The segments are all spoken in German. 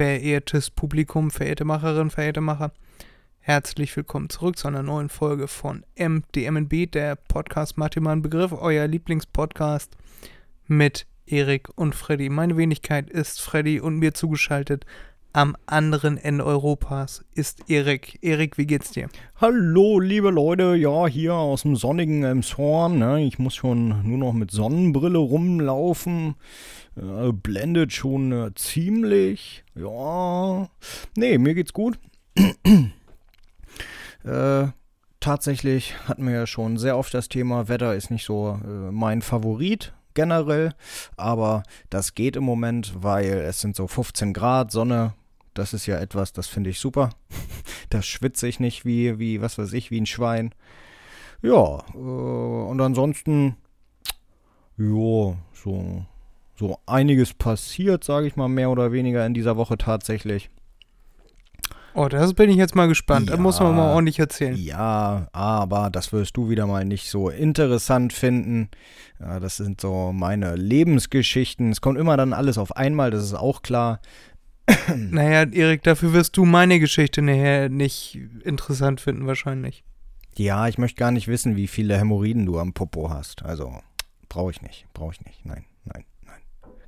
Verehrtes Publikum, verehrte Macherinnen, verehrte Macher, herzlich willkommen zurück zu einer neuen Folge von MDMNB, der Podcast Matheman Begriff, euer Lieblingspodcast mit Erik und Freddy. Meine Wenigkeit ist Freddy und mir zugeschaltet am anderen Ende Europas ist Erik. Erik, wie geht's dir? Hallo, liebe Leute, ja, hier aus dem sonnigen Elmshorn. Ne? Ich muss schon nur noch mit Sonnenbrille rumlaufen. Äh, blendet schon äh, ziemlich. Ja, nee, mir geht's gut. äh, tatsächlich hatten wir ja schon sehr oft das Thema, Wetter ist nicht so äh, mein Favorit generell, aber das geht im Moment, weil es sind so 15 Grad, Sonne, das ist ja etwas, das finde ich super. da schwitze ich nicht wie, wie, was weiß ich, wie ein Schwein. Ja, äh, und ansonsten, ja, so, so einiges passiert, sage ich mal, mehr oder weniger in dieser Woche tatsächlich. Oh, das bin ich jetzt mal gespannt. Ja, da muss man mal ordentlich erzählen. Ja, aber das wirst du wieder mal nicht so interessant finden. Ja, das sind so meine Lebensgeschichten. Es kommt immer dann alles auf einmal, das ist auch klar. Naja, Erik, dafür wirst du meine Geschichte nachher nicht interessant finden, wahrscheinlich. Ja, ich möchte gar nicht wissen, wie viele Hämorrhoiden du am Popo hast. Also, brauche ich nicht. Brauche ich nicht. Nein, nein, nein.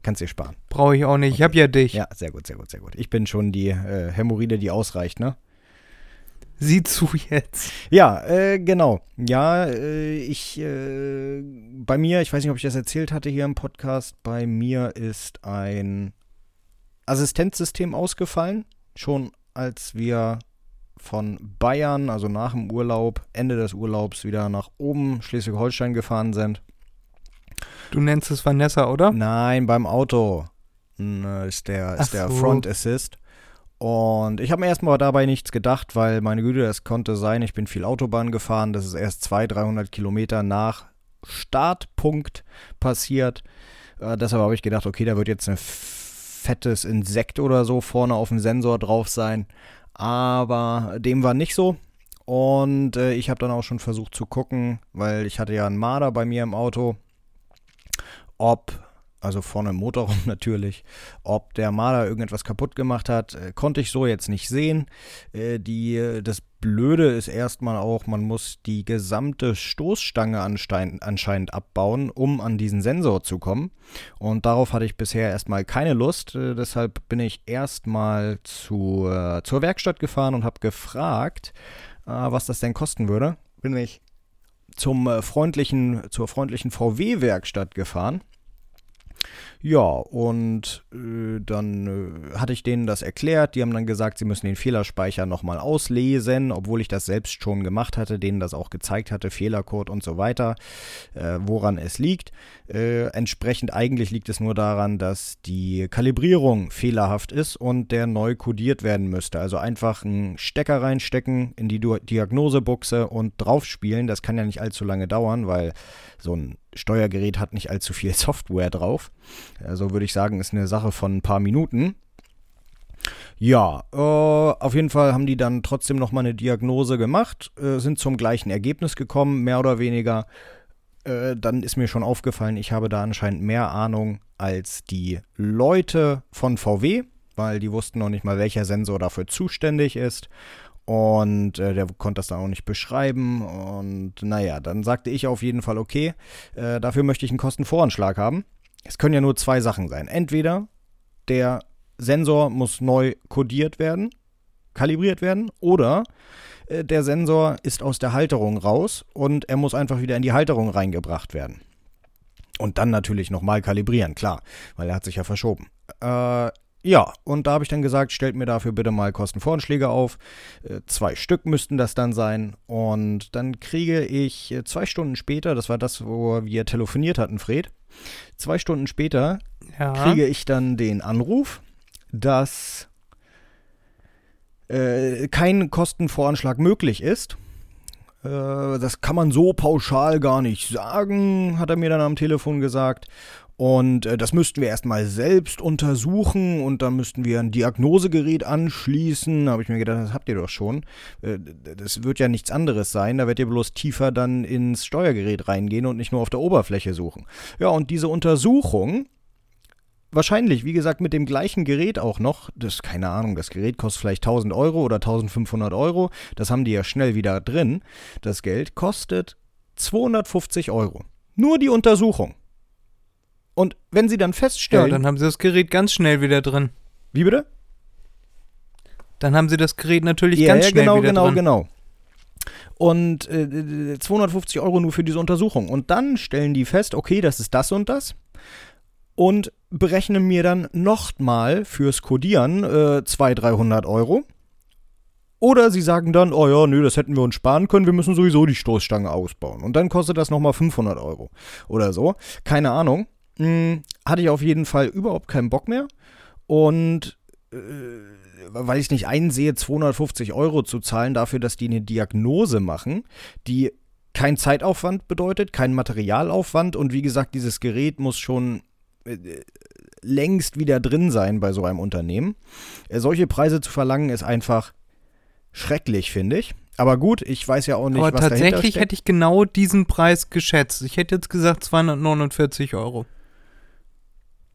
Kannst dir sparen. Brauche ich auch nicht. Okay. Ich habe ja dich. Ja, sehr gut, sehr gut, sehr gut. Ich bin schon die äh, Hämorrhoide, die ausreicht, ne? Sieh zu jetzt. Ja, äh, genau. Ja, äh, ich, äh, bei mir, ich weiß nicht, ob ich das erzählt hatte hier im Podcast, bei mir ist ein Assistenzsystem ausgefallen, schon als wir von Bayern, also nach dem Urlaub, Ende des Urlaubs wieder nach oben Schleswig-Holstein gefahren sind. Du nennst es Vanessa, oder? Nein, beim Auto ist der, ist der Front Assist. Und ich habe mir erstmal dabei nichts gedacht, weil meine Güte, es konnte sein, ich bin viel Autobahn gefahren. Das ist erst 200, 300 Kilometer nach Startpunkt passiert. Äh, deshalb habe ich gedacht, okay, da wird jetzt eine fettes Insekt oder so vorne auf dem Sensor drauf sein. Aber dem war nicht so. Und äh, ich habe dann auch schon versucht zu gucken, weil ich hatte ja einen Marder bei mir im Auto, ob also vorne im Motorraum natürlich. Ob der Marder irgendetwas kaputt gemacht hat, äh, konnte ich so jetzt nicht sehen. Äh, die, das Blöde ist erstmal auch, man muss die gesamte Stoßstange anscheinend abbauen, um an diesen Sensor zu kommen. Und darauf hatte ich bisher erstmal keine Lust. Äh, deshalb bin ich erstmal zu, äh, zur Werkstatt gefahren und habe gefragt, äh, was das denn kosten würde. Bin ich zum äh, freundlichen, zur freundlichen VW-Werkstatt gefahren ja, und äh, dann äh, hatte ich denen das erklärt. Die haben dann gesagt, sie müssen den Fehlerspeicher nochmal auslesen, obwohl ich das selbst schon gemacht hatte, denen das auch gezeigt hatte, Fehlercode und so weiter, äh, woran es liegt. Äh, entsprechend eigentlich liegt es nur daran, dass die Kalibrierung fehlerhaft ist und der neu kodiert werden müsste. Also einfach einen Stecker reinstecken in die Diagnosebuchse und draufspielen. Das kann ja nicht allzu lange dauern, weil so ein Steuergerät hat nicht allzu viel Software drauf. Also würde ich sagen, ist eine Sache von ein paar Minuten. Ja, äh, auf jeden Fall haben die dann trotzdem nochmal eine Diagnose gemacht, äh, sind zum gleichen Ergebnis gekommen, mehr oder weniger. Äh, dann ist mir schon aufgefallen, ich habe da anscheinend mehr Ahnung als die Leute von VW, weil die wussten noch nicht mal, welcher Sensor dafür zuständig ist. Und äh, der konnte das dann auch nicht beschreiben. Und naja, dann sagte ich auf jeden Fall, okay, äh, dafür möchte ich einen Kostenvoranschlag haben. Es können ja nur zwei Sachen sein. Entweder der Sensor muss neu kodiert werden, kalibriert werden, oder äh, der Sensor ist aus der Halterung raus und er muss einfach wieder in die Halterung reingebracht werden. Und dann natürlich nochmal kalibrieren, klar, weil er hat sich ja verschoben. Äh, ja, und da habe ich dann gesagt, stellt mir dafür bitte mal Kostenvoranschläge auf. Äh, zwei Stück müssten das dann sein. Und dann kriege ich äh, zwei Stunden später, das war das, wo wir telefoniert hatten, Fred. Zwei Stunden später ja. kriege ich dann den Anruf, dass äh, kein Kostenvoranschlag möglich ist. Äh, das kann man so pauschal gar nicht sagen, hat er mir dann am Telefon gesagt. Und äh, das müssten wir erstmal selbst untersuchen und dann müssten wir ein Diagnosegerät anschließen. Da habe ich mir gedacht, das habt ihr doch schon. Äh, das wird ja nichts anderes sein. Da werdet ihr bloß tiefer dann ins Steuergerät reingehen und nicht nur auf der Oberfläche suchen. Ja, und diese Untersuchung wahrscheinlich, wie gesagt, mit dem gleichen Gerät auch noch, das, keine Ahnung, das Gerät kostet vielleicht 1000 Euro oder 1500 Euro, das haben die ja schnell wieder drin, das Geld kostet 250 Euro. Nur die Untersuchung. Und wenn sie dann feststellen. Ja, dann haben sie das Gerät ganz schnell wieder drin. Wie bitte? Dann haben sie das Gerät natürlich ja, ganz ja, schnell genau, wieder genau, drin. genau. Und äh, 250 Euro nur für diese Untersuchung. Und dann stellen die fest, okay, das ist das und das. Und berechnen mir dann nochmal fürs Codieren äh, 200, 300 Euro. Oder sie sagen dann, oh ja, nö, das hätten wir uns sparen können, wir müssen sowieso die Stoßstange ausbauen. Und dann kostet das nochmal 500 Euro oder so. Keine Ahnung. Hm, hatte ich auf jeden Fall überhaupt keinen Bock mehr. Und äh, weil ich nicht einsehe, 250 Euro zu zahlen dafür, dass die eine Diagnose machen, die kein Zeitaufwand bedeutet, kein Materialaufwand und wie gesagt, dieses Gerät muss schon äh, längst wieder drin sein bei so einem Unternehmen. Äh, solche Preise zu verlangen ist einfach schrecklich, finde ich. Aber gut, ich weiß ja auch nicht, Aber was tatsächlich hätte ich genau diesen Preis geschätzt. Ich hätte jetzt gesagt 249 Euro.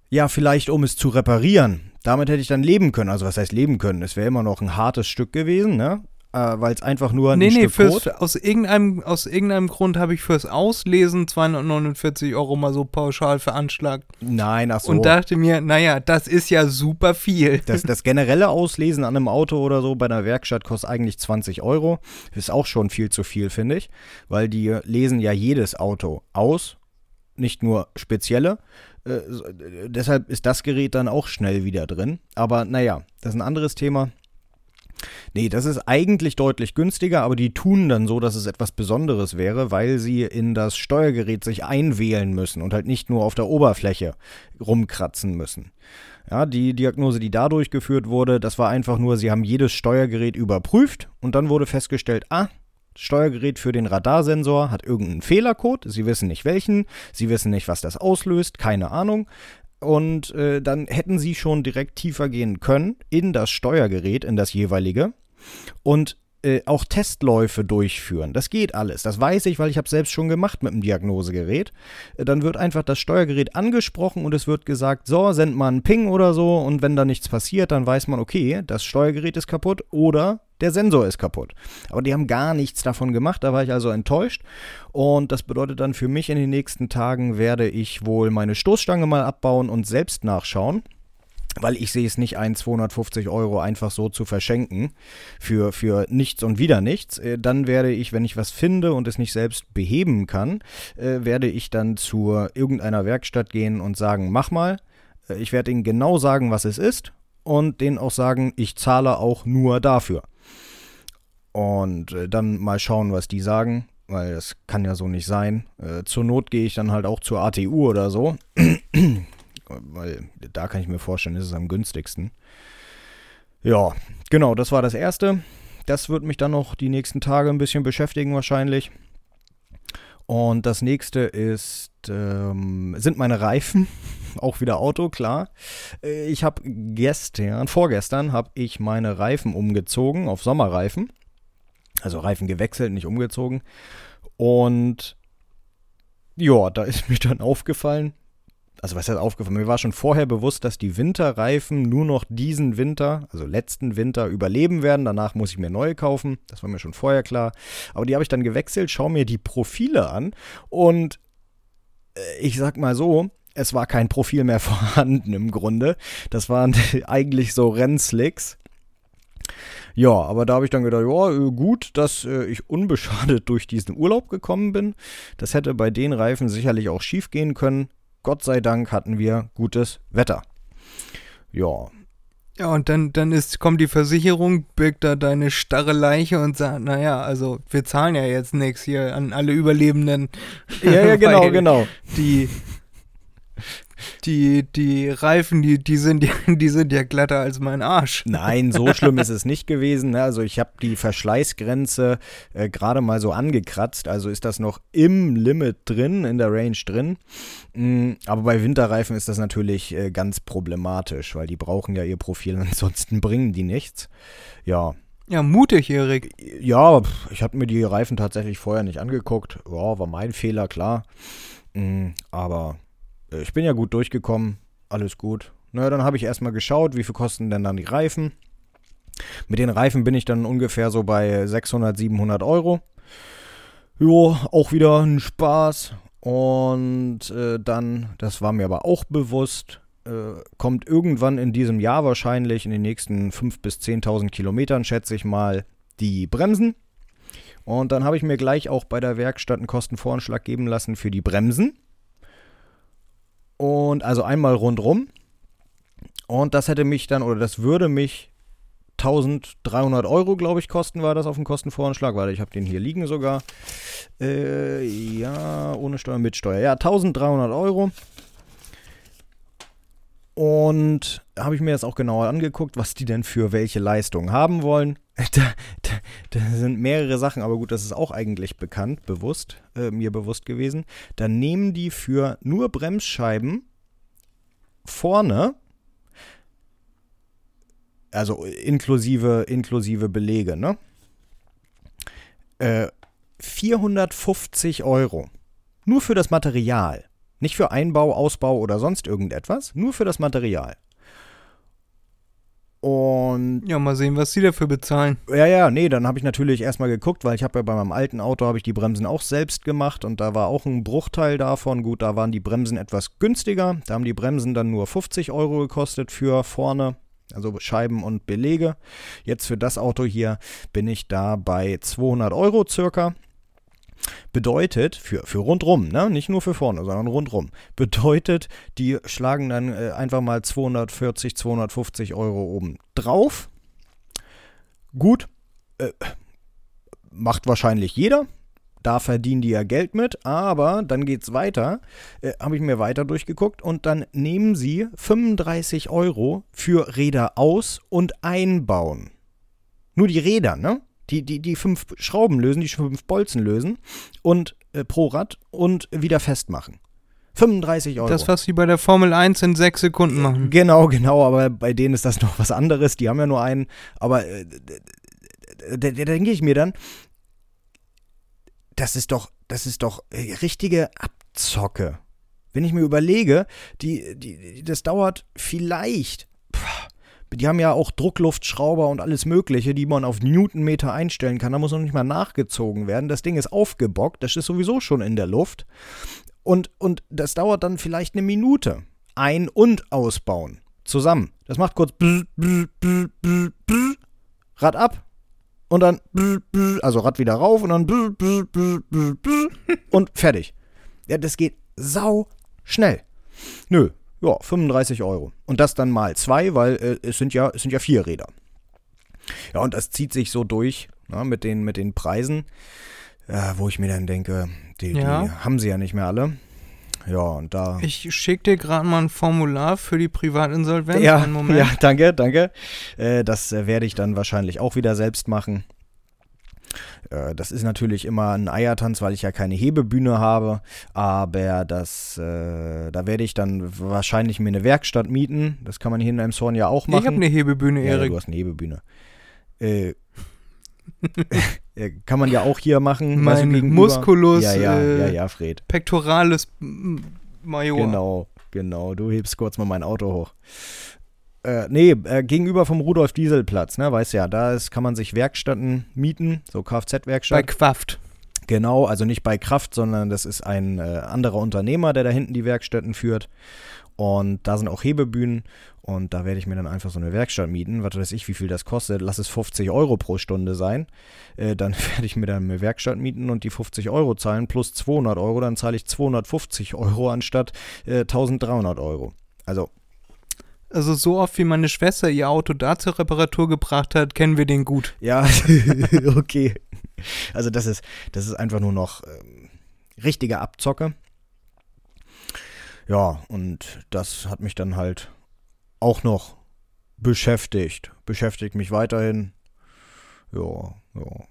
Ja, vielleicht um es zu reparieren. Damit hätte ich dann leben können. Also was heißt leben können? Es wäre immer noch ein hartes Stück gewesen, ne? Äh, Weil es einfach nur ein Nee, nee, Stück fürs, Code. aus, irgendeinem, aus irgendeinem Grund habe ich fürs Auslesen 249 Euro mal so pauschal veranschlagt. Nein, ach so. Und dachte mir, naja, das ist ja super viel. Das, das generelle Auslesen an einem Auto oder so bei einer Werkstatt kostet eigentlich 20 Euro. Ist auch schon viel zu viel, finde ich. Weil die lesen ja jedes Auto aus, nicht nur spezielle. Äh, äh, deshalb ist das Gerät dann auch schnell wieder drin. Aber naja, das ist ein anderes Thema. Nee, das ist eigentlich deutlich günstiger, aber die tun dann so, dass es etwas Besonderes wäre, weil sie in das Steuergerät sich einwählen müssen und halt nicht nur auf der Oberfläche rumkratzen müssen. Ja, die Diagnose, die da durchgeführt wurde, das war einfach nur, sie haben jedes Steuergerät überprüft und dann wurde festgestellt, ah, Steuergerät für den Radarsensor hat irgendeinen Fehlercode, sie wissen nicht welchen, sie wissen nicht, was das auslöst, keine Ahnung. Und äh, dann hätten sie schon direkt tiefer gehen können in das Steuergerät, in das jeweilige und äh, auch Testläufe durchführen. Das geht alles. Das weiß ich, weil ich habe selbst schon gemacht mit dem Diagnosegerät. Dann wird einfach das Steuergerät angesprochen und es wird gesagt, so, send mal einen Ping oder so und wenn da nichts passiert, dann weiß man, okay, das Steuergerät ist kaputt oder der Sensor ist kaputt. Aber die haben gar nichts davon gemacht, da war ich also enttäuscht. Und das bedeutet dann für mich in den nächsten Tagen werde ich wohl meine Stoßstange mal abbauen und selbst nachschauen. Weil ich sehe es nicht ein, 250 Euro einfach so zu verschenken für, für nichts und wieder nichts. Äh, Dann werde ich, wenn ich was finde und es nicht selbst beheben kann, äh, werde ich dann zu irgendeiner Werkstatt gehen und sagen, mach mal. Äh, Ich werde ihnen genau sagen, was es ist und denen auch sagen, ich zahle auch nur dafür. Und äh, dann mal schauen, was die sagen, weil das kann ja so nicht sein. Äh, zur Not gehe ich dann halt auch zur ATU oder so, weil da kann ich mir vorstellen, ist es am günstigsten. Ja, genau, das war das erste. Das wird mich dann noch die nächsten Tage ein bisschen beschäftigen wahrscheinlich. Und das nächste ist, ähm, sind meine Reifen. Auch wieder Auto, klar. Äh, Ich habe gestern, vorgestern, habe ich meine Reifen umgezogen auf Sommerreifen. Also Reifen gewechselt, nicht umgezogen. Und ja, da ist mir dann aufgefallen, also was heißt aufgefallen? Mir war schon vorher bewusst, dass die Winterreifen nur noch diesen Winter, also letzten Winter, überleben werden. Danach muss ich mir neue kaufen. Das war mir schon vorher klar. Aber die habe ich dann gewechselt, schaue mir die Profile an und äh, ich sag mal so, es war kein Profil mehr vorhanden im Grunde. Das waren eigentlich so Rennslicks. Ja, aber da habe ich dann gedacht, ja, äh, gut, dass äh, ich unbeschadet durch diesen Urlaub gekommen bin. Das hätte bei den Reifen sicherlich auch schief gehen können. Gott sei Dank hatten wir gutes Wetter. Ja, Ja, und dann, dann ist, kommt die Versicherung, birgt da deine starre Leiche und sagt, naja, also wir zahlen ja jetzt nichts hier an alle Überlebenden. ja, ja genau, genau. Die, die, die Reifen, die, die, sind ja, die sind ja glatter als mein Arsch. Nein, so schlimm ist es nicht gewesen. ne? Also ich habe die Verschleißgrenze äh, gerade mal so angekratzt. Also ist das noch im Limit drin, in der Range drin. Mm, aber bei Winterreifen ist das natürlich äh, ganz problematisch, weil die brauchen ja ihr Profil, ansonsten bringen die nichts. Ja, Ja, mutig, Erik. ja, ich habe mir die Reifen tatsächlich vorher nicht angeguckt. Ja, war mein Fehler, klar. Mm, aber ich bin ja gut durchgekommen. alles gut. Na, dann habe ich erstmal geschaut, wie viel kosten denn dann die Reifen. Mit den Reifen bin ich dann ungefähr so bei 600, 700 Euro. Jo, auch wieder ein Spaß. Und äh, dann, das war mir aber auch bewusst, äh, kommt irgendwann in diesem Jahr wahrscheinlich, in den nächsten 5.000 bis 10.000 Kilometern, schätze ich mal, die Bremsen. Und dann habe ich mir gleich auch bei der Werkstatt einen Kostenvoranschlag geben lassen für die Bremsen. Und also einmal rundrum. Und das hätte mich dann, oder das würde mich 1300 Euro, glaube ich, kosten war das auf dem Kostenvoranschlag. Warte, ich habe den hier liegen sogar. Äh, ja, ohne Steuer, mit Steuer. Ja, 1300 Euro. Und habe ich mir jetzt auch genauer angeguckt, was die denn für welche Leistung haben wollen. Da, da, da, sind mehrere Sachen, aber gut, das ist auch eigentlich bekannt, bewusst, äh, mir bewusst gewesen. Da nehmen die für nur Bremsscheiben vorne, also inklusive, inklusive Belege, ne? Äh, 450 Euro. Nur für das Material. Nicht für Einbau, Ausbau oder sonst irgendetwas, nur für das Material. Und ja, mal sehen, was sie dafür bezahlen. Ja, ja, nee, dann habe ich natürlich erstmal geguckt, weil ich habe ja bei meinem alten Auto habe ich die Bremsen auch selbst gemacht und da war auch ein Bruchteil davon. Gut, da waren die Bremsen etwas günstiger. Da haben die Bremsen dann nur 50 Euro gekostet für vorne, also Scheiben und Belege. Jetzt für das Auto hier bin ich da bei 200 Euro circa. Bedeutet, für, für rundrum, ne? nicht nur für vorne, sondern rundrum, bedeutet, die schlagen dann äh, einfach mal 240, 250 Euro oben drauf. Gut, äh, macht wahrscheinlich jeder. Da verdienen die ja Geld mit, aber dann geht es weiter. Äh, Habe ich mir weiter durchgeguckt und dann nehmen sie 35 Euro für Räder aus und einbauen. Nur die Räder, ne? Die, die, die fünf Schrauben lösen, die fünf Bolzen lösen und äh, pro Rad und wieder festmachen. 35 Euro. Das, was sie bei der Formel 1 in sechs Sekunden machen. Genau, genau, aber bei denen ist das noch was anderes. Die haben ja nur einen. Aber äh, da denke ich mir dann, das ist doch, das ist doch äh, richtige Abzocke. Wenn ich mir überlege, die, die, das dauert vielleicht die haben ja auch Druckluftschrauber und alles Mögliche, die man auf Newtonmeter einstellen kann. Da muss noch nicht mal nachgezogen werden. Das Ding ist aufgebockt, das ist sowieso schon in der Luft. Und, und das dauert dann vielleicht eine Minute. Ein- und ausbauen. Zusammen. Das macht kurz Rad ab. Und dann also Rad wieder rauf und dann und fertig. Ja, das geht sau schnell. Nö, ja, 35 Euro. Und das dann mal zwei, weil äh, es, sind ja, es sind ja vier Räder. Ja, und das zieht sich so durch na, mit, den, mit den Preisen, äh, wo ich mir dann denke, die, ja. die haben sie ja nicht mehr alle. Ja, und da. Ich schicke dir gerade mal ein Formular für die Privatinsolvenz. Ja, ja danke, danke. Äh, das äh, werde ich dann wahrscheinlich auch wieder selbst machen. Äh, das ist natürlich immer ein Eiertanz, weil ich ja keine Hebebühne habe. Aber das, äh, da werde ich dann wahrscheinlich mir eine Werkstatt mieten. Das kann man hier in Elmshorn ja auch machen. Ich habe eine Hebebühne, Erik. Ja, du hast eine Hebebühne. Äh, kann man ja auch hier machen. Mein Musculus. Ja, ja, ja, äh, ja, Fred. Pectoralis Major. Genau, genau. Du hebst kurz mal mein Auto hoch. Äh, nee, äh, gegenüber vom Rudolf-Diesel-Platz, ne, weißt ja, da ist, kann man sich Werkstätten mieten, so Kfz-Werkstatt. Bei Quaft. Genau, also nicht bei Kraft, sondern das ist ein äh, anderer Unternehmer, der da hinten die Werkstätten führt. Und da sind auch Hebebühnen und da werde ich mir dann einfach so eine Werkstatt mieten. Was weiß ich, wie viel das kostet. Lass es 50 Euro pro Stunde sein. Äh, dann werde ich mir dann eine Werkstatt mieten und die 50 Euro zahlen plus 200 Euro. Dann zahle ich 250 Euro anstatt äh, 1300 Euro. Also also so oft wie meine Schwester ihr Auto da zur Reparatur gebracht hat, kennen wir den gut. Ja, okay. Also das ist, das ist einfach nur noch ähm, richtige Abzocke. Ja, und das hat mich dann halt auch noch beschäftigt. Beschäftigt mich weiterhin. Ja, ja.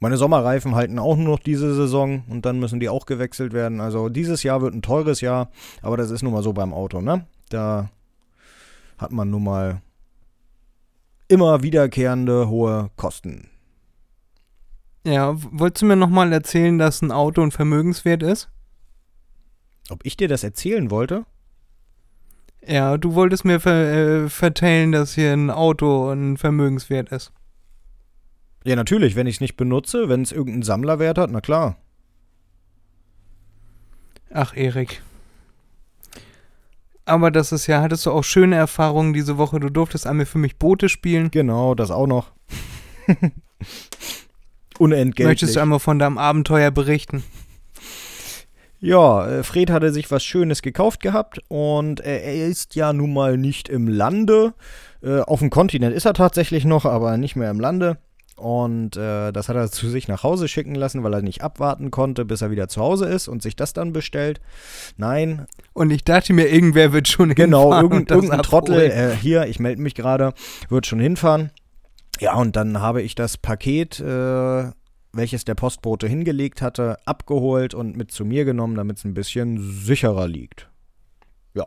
Meine Sommerreifen halten auch nur noch diese Saison und dann müssen die auch gewechselt werden. Also dieses Jahr wird ein teures Jahr, aber das ist nun mal so beim Auto, ne? Da hat man nun mal immer wiederkehrende hohe Kosten. Ja, wolltest du mir nochmal erzählen, dass ein Auto ein Vermögenswert ist? Ob ich dir das erzählen wollte? Ja, du wolltest mir ver äh, vertellen, dass hier ein Auto ein Vermögenswert ist. Ja, natürlich, wenn ich es nicht benutze, wenn es irgendeinen Sammlerwert hat, na klar. Ach, Erik. Aber das ist ja, hattest du auch schöne Erfahrungen diese Woche. Du durftest einmal für mich Boote spielen. Genau, das auch noch. Unentgeltlich. Möchtest du einmal von deinem Abenteuer berichten? Ja, äh, Fred hatte sich was Schönes gekauft gehabt und er ist ja nun mal nicht im Lande. Äh, auf dem Kontinent ist er tatsächlich noch, aber nicht mehr im Lande. Und äh, das hat er zu sich nach Hause schicken lassen, weil er nicht abwarten konnte, bis er wieder zu Hause ist und sich das dann bestellt. Nein. Und ich dachte mir, irgendwer wird schon genau, hinfahren. Genau, irgend, irgendein Trottel, äh, hier, ich melde mich gerade, wird schon hinfahren. Ja, und dann habe ich das Paket, äh, welches der Postbote hingelegt hatte, abgeholt und mit zu mir genommen, damit es ein bisschen sicherer liegt. Ja.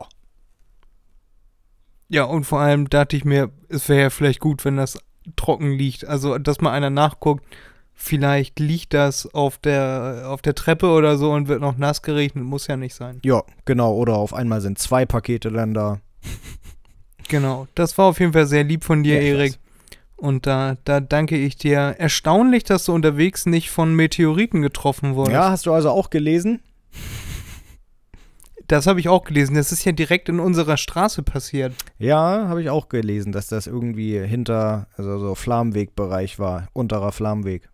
Ja, und vor allem dachte ich mir, es wäre ja vielleicht gut, wenn das trocken liegt. Also, dass mal einer nachguckt, vielleicht liegt das auf der, auf der Treppe oder so und wird noch nass geregnet. Muss ja nicht sein. Ja, genau. Oder auf einmal sind zwei Pakete dann da. genau. Das war auf jeden Fall sehr lieb von dir, ja, Erik. Und da, da danke ich dir. Erstaunlich, dass du unterwegs nicht von Meteoriten getroffen wurdest. Ja, hast du also auch gelesen? Das habe ich auch gelesen. Das ist ja direkt in unserer Straße passiert. Ja, habe ich auch gelesen, dass das irgendwie hinter, also so Flammenwegbereich war, unterer Flammenweg.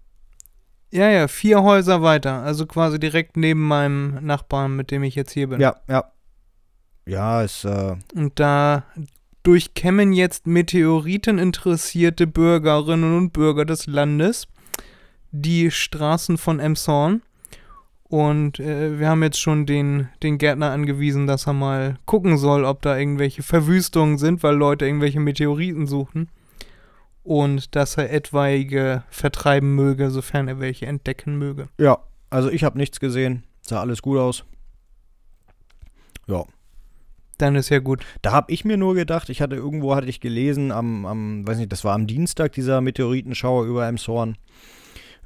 Ja, ja, vier Häuser weiter. Also quasi direkt neben meinem Nachbarn, mit dem ich jetzt hier bin. Ja, ja. Ja, ist. Äh Und da durchkämmen jetzt Meteoriten interessierte Bürgerinnen und Bürger des Landes die Straßen von Emshorn und äh, wir haben jetzt schon den, den Gärtner angewiesen, dass er mal gucken soll, ob da irgendwelche Verwüstungen sind, weil Leute irgendwelche Meteoriten suchen. Und dass er etwaige vertreiben möge, sofern er welche entdecken möge. Ja, also ich habe nichts gesehen. Sah alles gut aus. Ja. Dann ist ja gut. Da habe ich mir nur gedacht, ich hatte irgendwo, hatte ich gelesen, am, am, weiß nicht, das war am Dienstag, dieser Meteoritenschauer über Emshorn.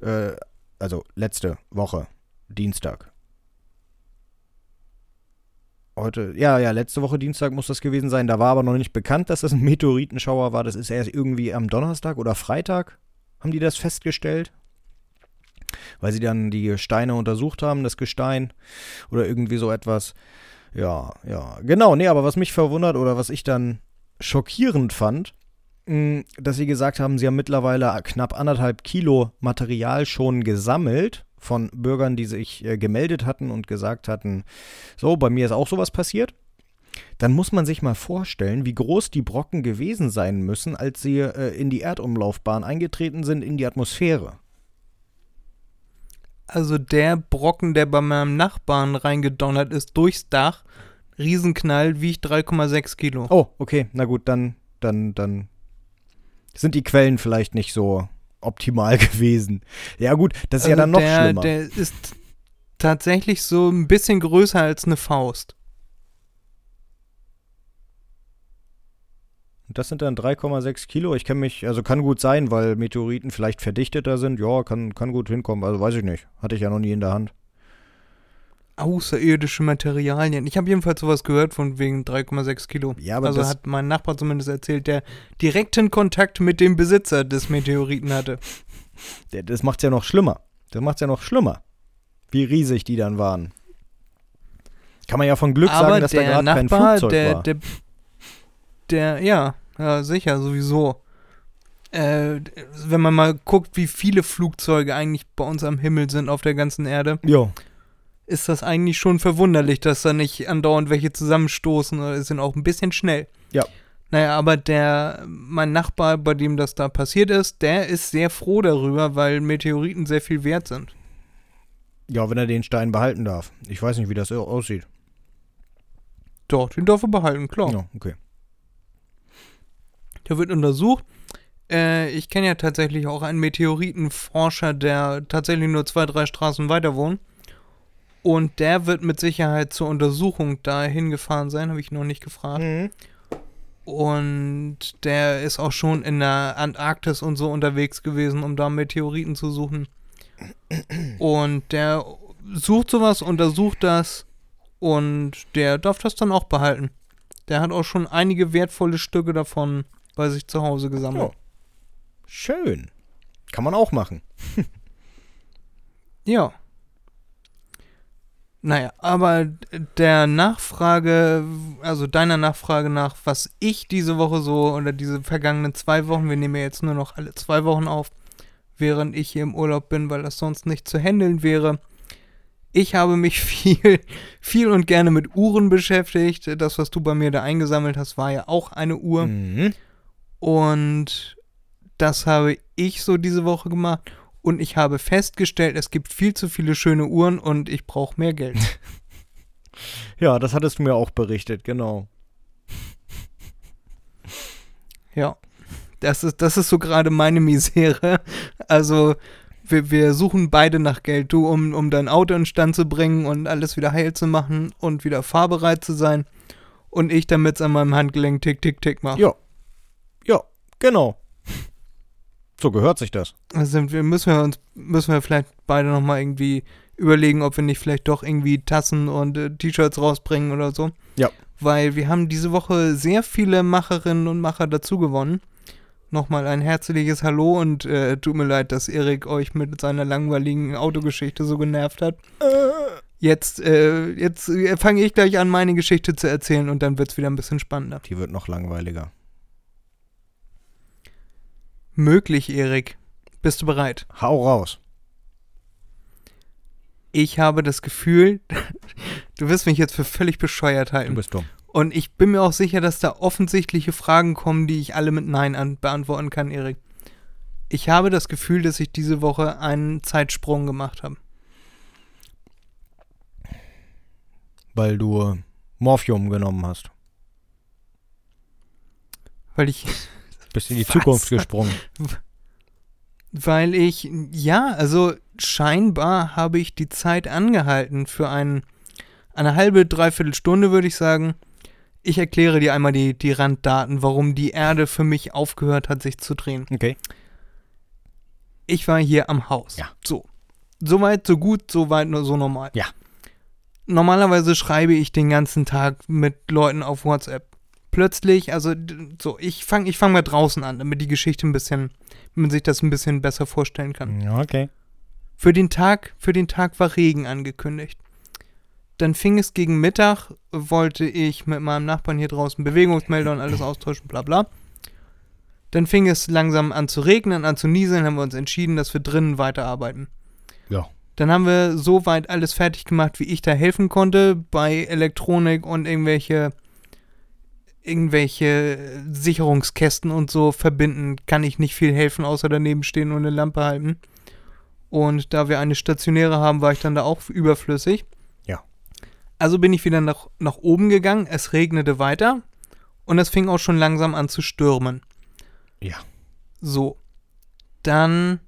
Äh, also letzte Woche. Dienstag. Heute, ja, ja, letzte Woche Dienstag muss das gewesen sein. Da war aber noch nicht bekannt, dass das ein Meteoritenschauer war. Das ist erst irgendwie am Donnerstag oder Freitag, haben die das festgestellt. Weil sie dann die Steine untersucht haben, das Gestein oder irgendwie so etwas. Ja, ja, genau. Nee, aber was mich verwundert oder was ich dann schockierend fand, mm, dass sie gesagt haben, sie haben mittlerweile knapp anderthalb Kilo Material schon gesammelt von Bürgern, die sich äh, gemeldet hatten und gesagt hatten, so, bei mir ist auch sowas passiert. Dann muss man sich mal vorstellen, wie groß die Brocken gewesen sein müssen, als sie äh, in die Erdumlaufbahn eingetreten sind, in die Atmosphäre. Also der Brocken, der bei meinem Nachbarn reingedonnert ist, durchs Dach, Riesenknall, wiegt 3,6 Kilo. Oh, okay, na gut, dann, dann, dann sind die Quellen vielleicht nicht so optimal gewesen. Ja, gut, das ist also ja dann noch der, schlimmer. Der ist tatsächlich so ein bisschen größer als eine Faust. Das sind dann 3,6 Kilo. Ich kenne mich, also kann gut sein, weil Meteoriten vielleicht verdichteter sind. Ja, kann, kann gut hinkommen. Also weiß ich nicht. Hatte ich ja noch nie in der Hand außerirdische Materialien. Ich habe jedenfalls sowas gehört von wegen 3,6 Kilo. Ja, aber also hat mein Nachbar zumindest erzählt, der direkten Kontakt mit dem Besitzer des Meteoriten hatte. Das macht's ja noch schlimmer. Das macht's ja noch schlimmer. Wie riesig die dann waren. Kann man ja von Glück aber sagen, dass da gerade kein Flugzeug der, war. Der, der, ja, ja, sicher, sowieso. Äh, wenn man mal guckt, wie viele Flugzeuge eigentlich bei uns am Himmel sind auf der ganzen Erde. Ja ist das eigentlich schon verwunderlich, dass da nicht andauernd welche zusammenstoßen oder sind auch ein bisschen schnell. Ja. Naja, aber der, mein Nachbar, bei dem das da passiert ist, der ist sehr froh darüber, weil Meteoriten sehr viel wert sind. Ja, wenn er den Stein behalten darf. Ich weiß nicht, wie das aussieht. Doch, den darf er behalten, klar. Ja, okay. Der wird untersucht. Äh, ich kenne ja tatsächlich auch einen Meteoritenforscher, der tatsächlich nur zwei, drei Straßen weiter wohnt. Und der wird mit Sicherheit zur Untersuchung dahin gefahren sein, habe ich noch nicht gefragt. Mhm. Und der ist auch schon in der Antarktis und so unterwegs gewesen, um da Meteoriten zu suchen. Und der sucht sowas, untersucht das und der darf das dann auch behalten. Der hat auch schon einige wertvolle Stücke davon bei sich zu Hause gesammelt. Ja. Schön. Kann man auch machen. Ja. Naja, aber der Nachfrage, also deiner Nachfrage nach, was ich diese Woche so oder diese vergangenen zwei Wochen, wir nehmen ja jetzt nur noch alle zwei Wochen auf, während ich hier im Urlaub bin, weil das sonst nicht zu handeln wäre. Ich habe mich viel, viel und gerne mit Uhren beschäftigt. Das, was du bei mir da eingesammelt hast, war ja auch eine Uhr. Mhm. Und das habe ich so diese Woche gemacht. Und ich habe festgestellt, es gibt viel zu viele schöne Uhren und ich brauche mehr Geld. Ja, das hattest du mir auch berichtet, genau. Ja. Das ist, das ist so gerade meine Misere. Also, wir, wir suchen beide nach Geld. Du, um, um dein Auto in Stand zu bringen und alles wieder heil zu machen und wieder fahrbereit zu sein. Und ich, damit es an meinem Handgelenk tick, tick, tick macht. Ja. Ja, genau. So gehört sich das. Also wir müssen wir uns, müssen wir vielleicht beide nochmal irgendwie überlegen, ob wir nicht vielleicht doch irgendwie Tassen und äh, T-Shirts rausbringen oder so. Ja. Weil wir haben diese Woche sehr viele Macherinnen und Macher dazu gewonnen. Nochmal ein herzliches Hallo und äh, tut mir leid, dass Erik euch mit seiner langweiligen Autogeschichte so genervt hat. Jetzt, äh, jetzt äh, fange ich gleich an, meine Geschichte zu erzählen und dann wird es wieder ein bisschen spannender. Die wird noch langweiliger. Möglich, Erik. Bist du bereit? Hau raus. Ich habe das Gefühl, du wirst mich jetzt für völlig bescheuert Du halten. bist dumm. Und ich bin mir auch sicher, dass da offensichtliche Fragen kommen, die ich alle mit Nein an beantworten kann, Erik. Ich habe das Gefühl, dass ich diese Woche einen Zeitsprung gemacht habe. Weil du äh, Morphium genommen hast. Weil ich, Bist in die Was? Zukunft gesprungen. weil ich, ja, also scheinbar habe ich die Zeit angehalten für ein, eine halbe, dreiviertel Stunde, würde ich sagen. Ich erkläre dir einmal die, die Randdaten, warum die Erde für mich aufgehört hat, sich zu drehen. Okay. ich war hier am Haus. Ja. So. Soweit, so gut, soweit, nur so normal. Ja. Normalerweise schreibe ich den ganzen Tag mit Leuten auf WhatsApp. Plötzlich, also so, ich fange ich fang mal draußen an, damit die Geschichte ein bisschen, man sich das ein bisschen besser vorstellen kann. Ja, okay. Für den Tag, für den Tag war Regen angekündigt. Dann fing es gegen Mittag, wollte ich mit meinem Nachbarn hier draußen Bewegungsmelder und alles austauschen, bla bla. Dann fing es langsam an zu regnen, an zu nieseln, haben wir uns entschieden, dass wir drinnen weiterarbeiten. Ja. Dann haben wir soweit alles fertig gemacht, wie ich da helfen konnte, bei Elektronik und irgendwelche, irgendwelche Sicherungskästen und so verbinden, kann ich nicht viel helfen, außer daneben stehen und eine Lampe halten. Und da wir eine stationäre haben, war ich dann da auch überflüssig. Ja. Also bin ich wieder nach, nach oben gegangen, es regnete weiter und es fing auch schon langsam an zu stürmen. Ja. So. Dann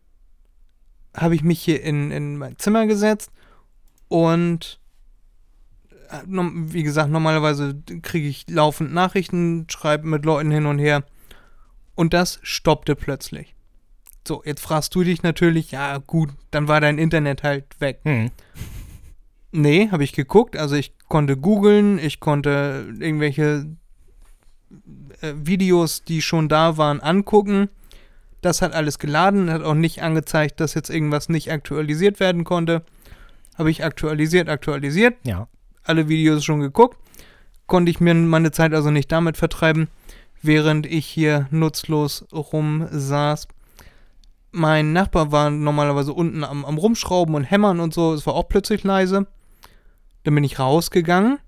habe ich mich hier in, in mein Zimmer gesetzt und wie gesagt, normalerweise kriege ich laufend Nachrichten, schreibe mit Leuten hin und her und das stoppte plötzlich. So, jetzt fragst du dich natürlich, ja gut, dann war dein Internet halt weg. Hm. Nee, habe ich geguckt. Also ich konnte googeln, ich konnte irgendwelche äh, Videos, die schon da waren, angucken. Das hat alles geladen, hat auch nicht angezeigt, dass jetzt irgendwas nicht aktualisiert werden konnte. Habe ich aktualisiert, aktualisiert, Ja. Alle Videos schon geguckt. Konnte ich mir meine Zeit also nicht damit vertreiben, während ich hier nutzlos rumsaß. Mein Nachbar war normalerweise unten am, am Rumschrauben und Hämmern und so. Es war auch plötzlich leise. Dann bin ich rausgegangen.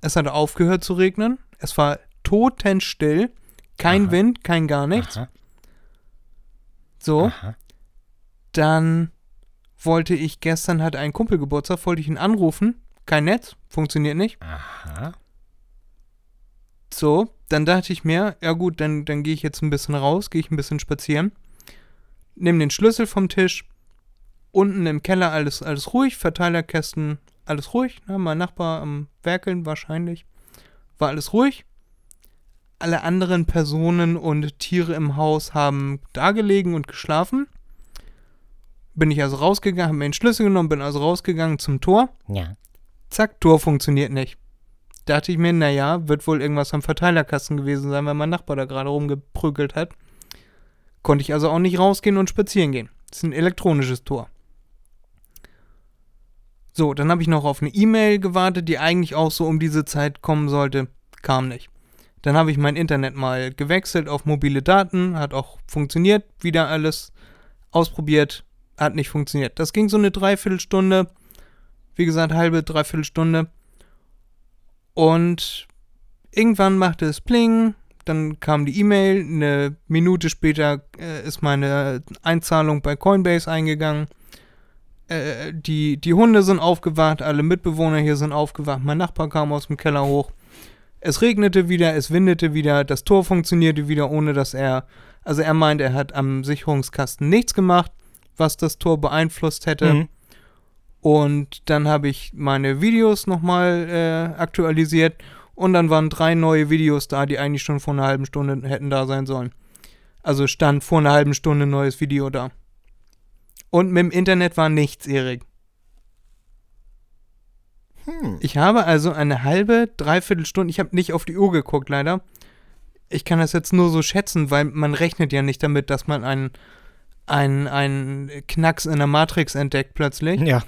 Es hatte aufgehört zu regnen. Es war totenstill. Kein Aha. Wind, kein gar nichts. Aha. So. Aha. Dann wollte ich gestern, hatte ein Kumpel Geburtstag, wollte ich ihn anrufen. Kein Netz, funktioniert nicht. Aha. So, dann dachte ich mir, ja gut, dann, dann gehe ich jetzt ein bisschen raus, gehe ich ein bisschen spazieren. Nimm den Schlüssel vom Tisch. Unten im Keller alles, alles ruhig, Verteilerkästen, alles ruhig. Ne? Mein Nachbar am Werkeln wahrscheinlich. War alles ruhig. Alle anderen Personen und Tiere im Haus haben da gelegen und geschlafen. Bin ich also rausgegangen, habe mir den Schlüssel genommen, bin also rausgegangen zum Tor. Ja. Zack, Tor funktioniert nicht. dachte ich mir, naja, wird wohl irgendwas am Verteilerkasten gewesen sein, weil mein Nachbar da gerade rumgeprügelt hat. Konnte ich also auch nicht rausgehen und spazieren gehen. Das ist ein elektronisches Tor. So, dann habe ich noch auf eine E-Mail gewartet, die eigentlich auch so um diese Zeit kommen sollte. Kam nicht. Dann habe ich mein Internet mal gewechselt auf mobile Daten, hat auch funktioniert, wieder alles ausprobiert, hat nicht funktioniert. Das ging so eine Dreiviertelstunde, wie gesagt, halbe, Dreiviertelstunde. Und irgendwann machte es Pling, dann kam die E-Mail, eine Minute später äh, ist meine Einzahlung bei Coinbase eingegangen. Äh, die, die Hunde sind aufgewacht, alle Mitbewohner hier sind aufgewacht, mein Nachbar kam aus dem Keller hoch. Es regnete wieder, es windete wieder, das Tor funktionierte wieder, ohne dass er, also er meint, er hat am Sicherungskasten nichts gemacht, was das Tor beeinflusst hätte. Mhm. Und dann habe ich meine Videos nochmal äh, aktualisiert und dann waren drei neue Videos da, die eigentlich schon vor einer halben Stunde hätten da sein sollen. Also stand vor einer halben Stunde ein neues Video da. Und mit dem Internet war nichts, Erik. Hm. Ich habe also eine halbe, dreiviertel Stunde, ich habe nicht auf die Uhr geguckt, leider. Ich kann das jetzt nur so schätzen, weil man rechnet ja nicht damit, dass man einen, einen, einen Knacks in der Matrix entdeckt plötzlich. Ja.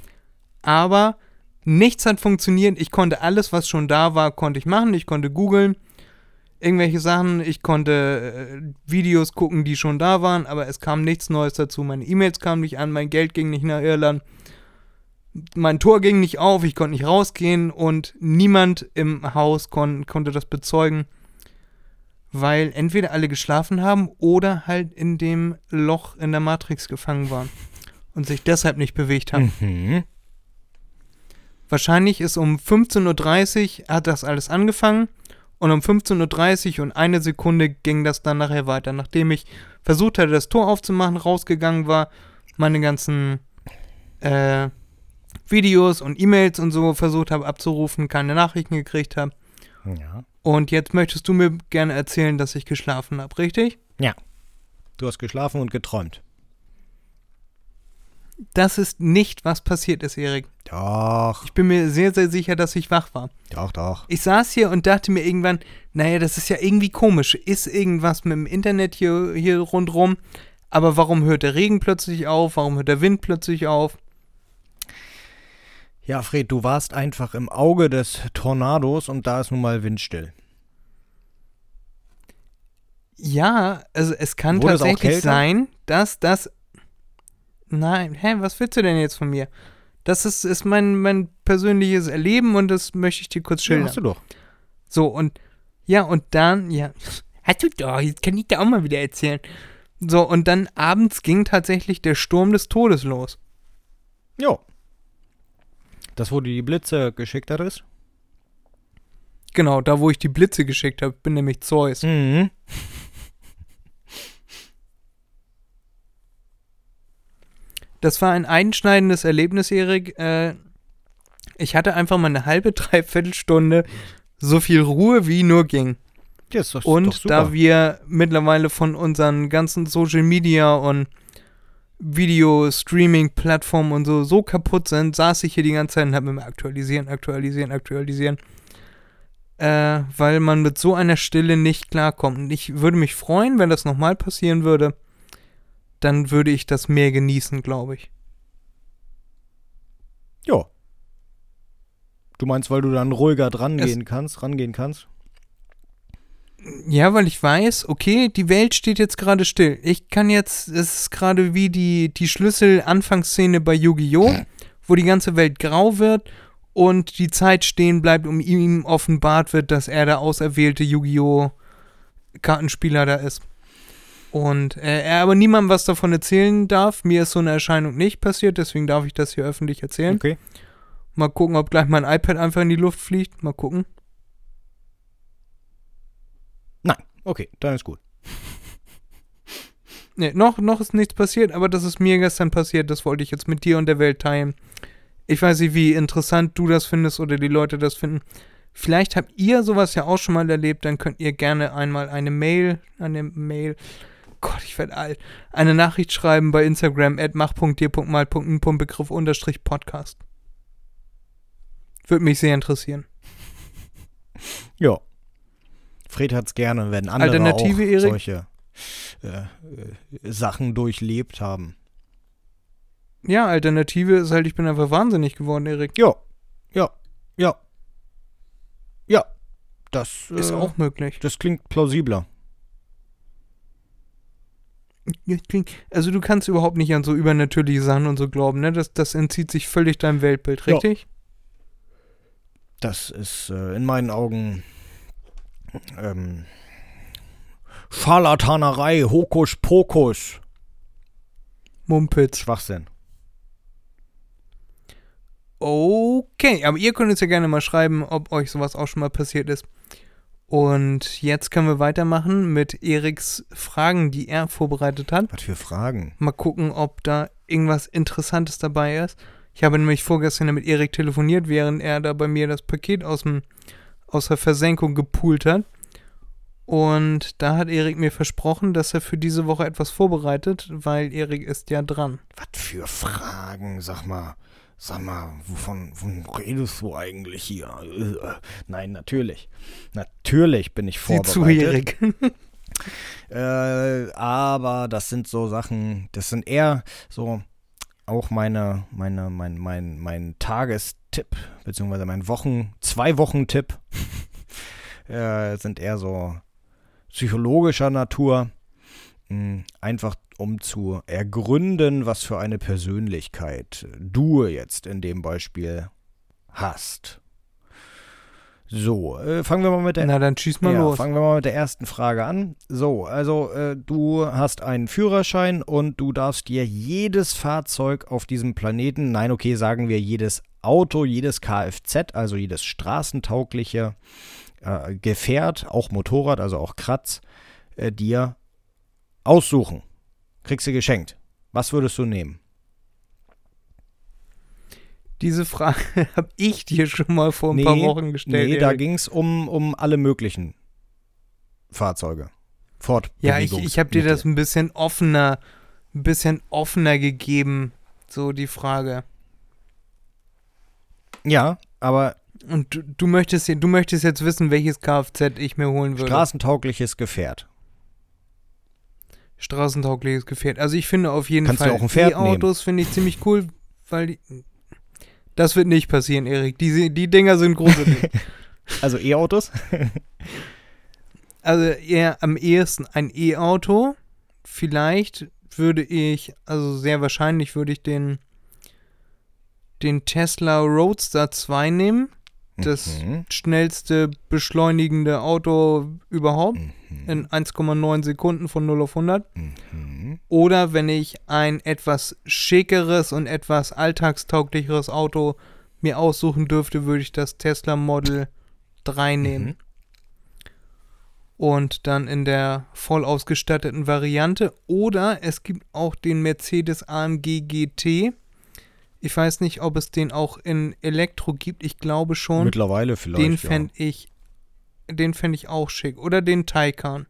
Aber nichts hat funktioniert. Ich konnte alles, was schon da war, konnte ich machen. Ich konnte googeln, irgendwelche Sachen. Ich konnte äh, Videos gucken, die schon da waren, aber es kam nichts Neues dazu. Meine E-Mails kamen nicht an, mein Geld ging nicht nach Irland mein Tor ging nicht auf, ich konnte nicht rausgehen und niemand im Haus kon konnte das bezeugen, weil entweder alle geschlafen haben oder halt in dem Loch in der Matrix gefangen waren und sich deshalb nicht bewegt haben. Mhm. Wahrscheinlich ist um 15.30 Uhr hat das alles angefangen und um 15.30 Uhr und eine Sekunde ging das dann nachher weiter. Nachdem ich versucht hatte, das Tor aufzumachen, rausgegangen war, meine ganzen äh, Videos und E-Mails und so versucht habe abzurufen, keine Nachrichten gekriegt habe. Ja. Und jetzt möchtest du mir gerne erzählen, dass ich geschlafen habe, richtig? Ja. Du hast geschlafen und geträumt. Das ist nicht, was passiert ist, Erik. Doch. Ich bin mir sehr, sehr sicher, dass ich wach war. Doch, doch. Ich saß hier und dachte mir irgendwann, naja, das ist ja irgendwie komisch. Ist irgendwas mit dem Internet hier, hier rundrum? Aber warum hört der Regen plötzlich auf? Warum hört der Wind plötzlich auf? Ja, Fred, du warst einfach im Auge des Tornados und da ist nun mal windstill. Ja, also es kann Wurde tatsächlich sein, dass das. Nein, hä, was willst du denn jetzt von mir? Das ist, ist mein, mein persönliches Erleben und das möchte ich dir kurz schildern. Ja, hast du doch. So, und ja, und dann, ja, hast du doch, jetzt kann ich dir auch mal wieder erzählen. So, und dann abends ging tatsächlich der Sturm des Todes los. Jo. Das, wo du die Blitze geschickt hattest? Genau, da wo ich die Blitze geschickt habe, bin nämlich Zeus. Mhm. Das war ein einschneidendes Erlebnis, Erik. Äh, ich hatte einfach mal eine halbe, dreiviertel Stunde so viel Ruhe wie nur ging. Ja, ist doch, und doch da wir mittlerweile von unseren ganzen Social Media und Video-Streaming-Plattformen und so so kaputt sind, saß ich hier die ganze Zeit und habe mir aktualisieren, aktualisieren, aktualisieren. Äh, weil man mit so einer Stille nicht klarkommt. Und ich würde mich freuen, wenn das nochmal passieren würde. Dann würde ich das mehr genießen, glaube ich. Ja. Du meinst, weil du dann ruhiger dran gehen kannst, rangehen kannst? Ja, weil ich weiß, okay, die Welt steht jetzt gerade still. Ich kann jetzt, es ist gerade wie die, die Schlüssel-Anfangsszene bei Yu-Gi-Oh!, wo die ganze Welt grau wird und die Zeit stehen bleibt, um ihm offenbart wird, dass er der auserwählte Yu-Gi-Oh! Kartenspieler da ist. Und äh, er aber niemandem was davon erzählen darf. Mir ist so eine Erscheinung nicht passiert, deswegen darf ich das hier öffentlich erzählen. Okay. Mal gucken, ob gleich mein iPad einfach in die Luft fliegt. Mal gucken. Okay, dann ist gut. Nee, noch, noch ist nichts passiert, aber das ist mir gestern passiert. Das wollte ich jetzt mit dir und der Welt teilen. Ich weiß nicht, wie interessant du das findest oder die Leute das finden. Vielleicht habt ihr sowas ja auch schon mal erlebt, dann könnt ihr gerne einmal eine Mail, eine Mail, Gott, ich werde alt, eine Nachricht schreiben bei Instagram at mach.dir.mal.n.begriff unterstrich Podcast. Würde mich sehr interessieren. Ja. Fred hat es gerne, wenn andere Alternative, auch Erik? solche äh, äh, Sachen durchlebt haben. Ja, Alternative ist halt, ich bin einfach wahnsinnig geworden, Erik. Ja, ja, ja. Ja, das Ist äh, auch möglich. Das klingt plausibler. Ja, Also du kannst überhaupt nicht an so übernatürliche Sachen und so glauben, ne? Das, das entzieht sich völlig deinem Weltbild, Ja. richtig? Das ist äh, in meinen Augen ähm, Scharlatanerei, Hokuspokus, Mumpitz. Schwachsinn. Okay, aber ihr könnt uns ja gerne mal schreiben, ob euch sowas auch schon mal passiert ist. Und jetzt können wir weitermachen mit Eriks Fragen, die er vorbereitet hat. Was für Fragen? Mal gucken, ob da irgendwas Interessantes dabei ist. Ich habe nämlich vorgestern mit Erik telefoniert, während er da bei mir das Paket aus, dem, aus der Versenkung gepult hat. Und da hat Erik mir versprochen, dass er für diese Woche etwas vorbereitet, weil Erik ist ja dran. Was für Fragen? Sag mal, sag mal, wovon, wovon redest du eigentlich hier? Äh, nein, natürlich. Natürlich bin ich vorbereitet. zu, Erik. Äh, aber das sind so Sachen, das sind eher so auch meine, meine, mein, mein, mein Tagestipp, beziehungsweise mein Wochen, zwei Wochen-Tipp, äh, sind eher so psychologischer Natur. Mh, Einfach um zu ergründen, was für eine Persönlichkeit du jetzt in dem Beispiel hast. So, äh, fangen wir mal mit der Na, dann schieß mal ja, los. Fangen wir mal mit der ersten Frage an. So, also äh, du hast einen Führerschein und du darfst dir jedes Fahrzeug auf diesem Planeten, nein, okay, sagen wir jedes Auto, jedes Kfz, also jedes straßentaugliche äh, Gefährt, auch Motorrad, also auch Kratz, äh, dir aussuchen. Kriegst du geschenkt. Was würdest du nehmen? Diese Frage habe ich dir schon mal vor ein paar Wochen gestellt. Nee, da Erik. ging es um, um alle möglichen Fahrzeuge. Fort. ja, ich, ich habe dir das ein bisschen offener, ein bisschen offener gegeben, so die Frage. Ja, aber Und du, du möchtest, du möchtest jetzt wissen, welches Kfz ich mir holen würde. straßentaugliches Gefährt. Straßentaugliches Gefährt. Also ich finde auf jeden Kannst Fall E-Autos finde ich ziemlich cool, weil die, das wird nicht passieren, Erik. Die, die Dinger sind gruselig. Also E-Autos? also eher am ehesten ein E-Auto. Vielleicht würde ich, also sehr wahrscheinlich würde ich den, den Tesla Roadster 2 nehmen. Das Mhm. schnellste beschleunigende Auto überhaupt Mhm. in 1,9 Sekunden von 0 auf 100. Mhm. Oder wenn ich ein etwas schickeres und etwas alltagstauglicheres Auto mir aussuchen dürfte, würde ich das Tesla Model 3 nehmen. Mhm. Und dann in der voll ausgestatteten Variante. Oder es gibt auch den Mercedes AMG GT. Ich weiß nicht, ob es den auch in Elektro gibt. Ich glaube schon. Mittlerweile vielleicht. Den ja. fände ich, den fände ich auch schick. Oder den Taycan.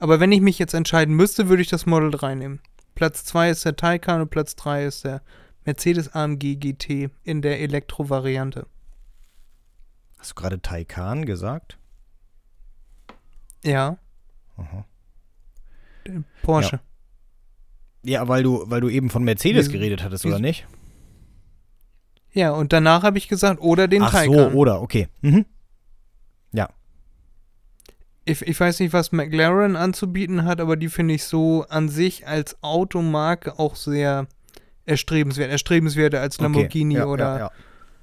Aber wenn ich mich jetzt entscheiden müsste, würde ich das Model 3 nehmen. Platz 2 ist der Taycan und Platz 3 ist der Mercedes AMG GT in der Elektro-Variante. Hast du gerade Taycan gesagt? Ja, Aha. Porsche. Ja, weil du, weil du eben von Mercedes geredet hattest, oder nicht? Ja, und danach habe ich gesagt, oder den Ach Taycan. so, oder, okay. Mhm. Ich, ich weiß nicht, was McLaren anzubieten hat, aber die finde ich so an sich als Automarke auch sehr erstrebenswert. Erstrebenswerter als Lamborghini okay. ja, oder Ja, ja.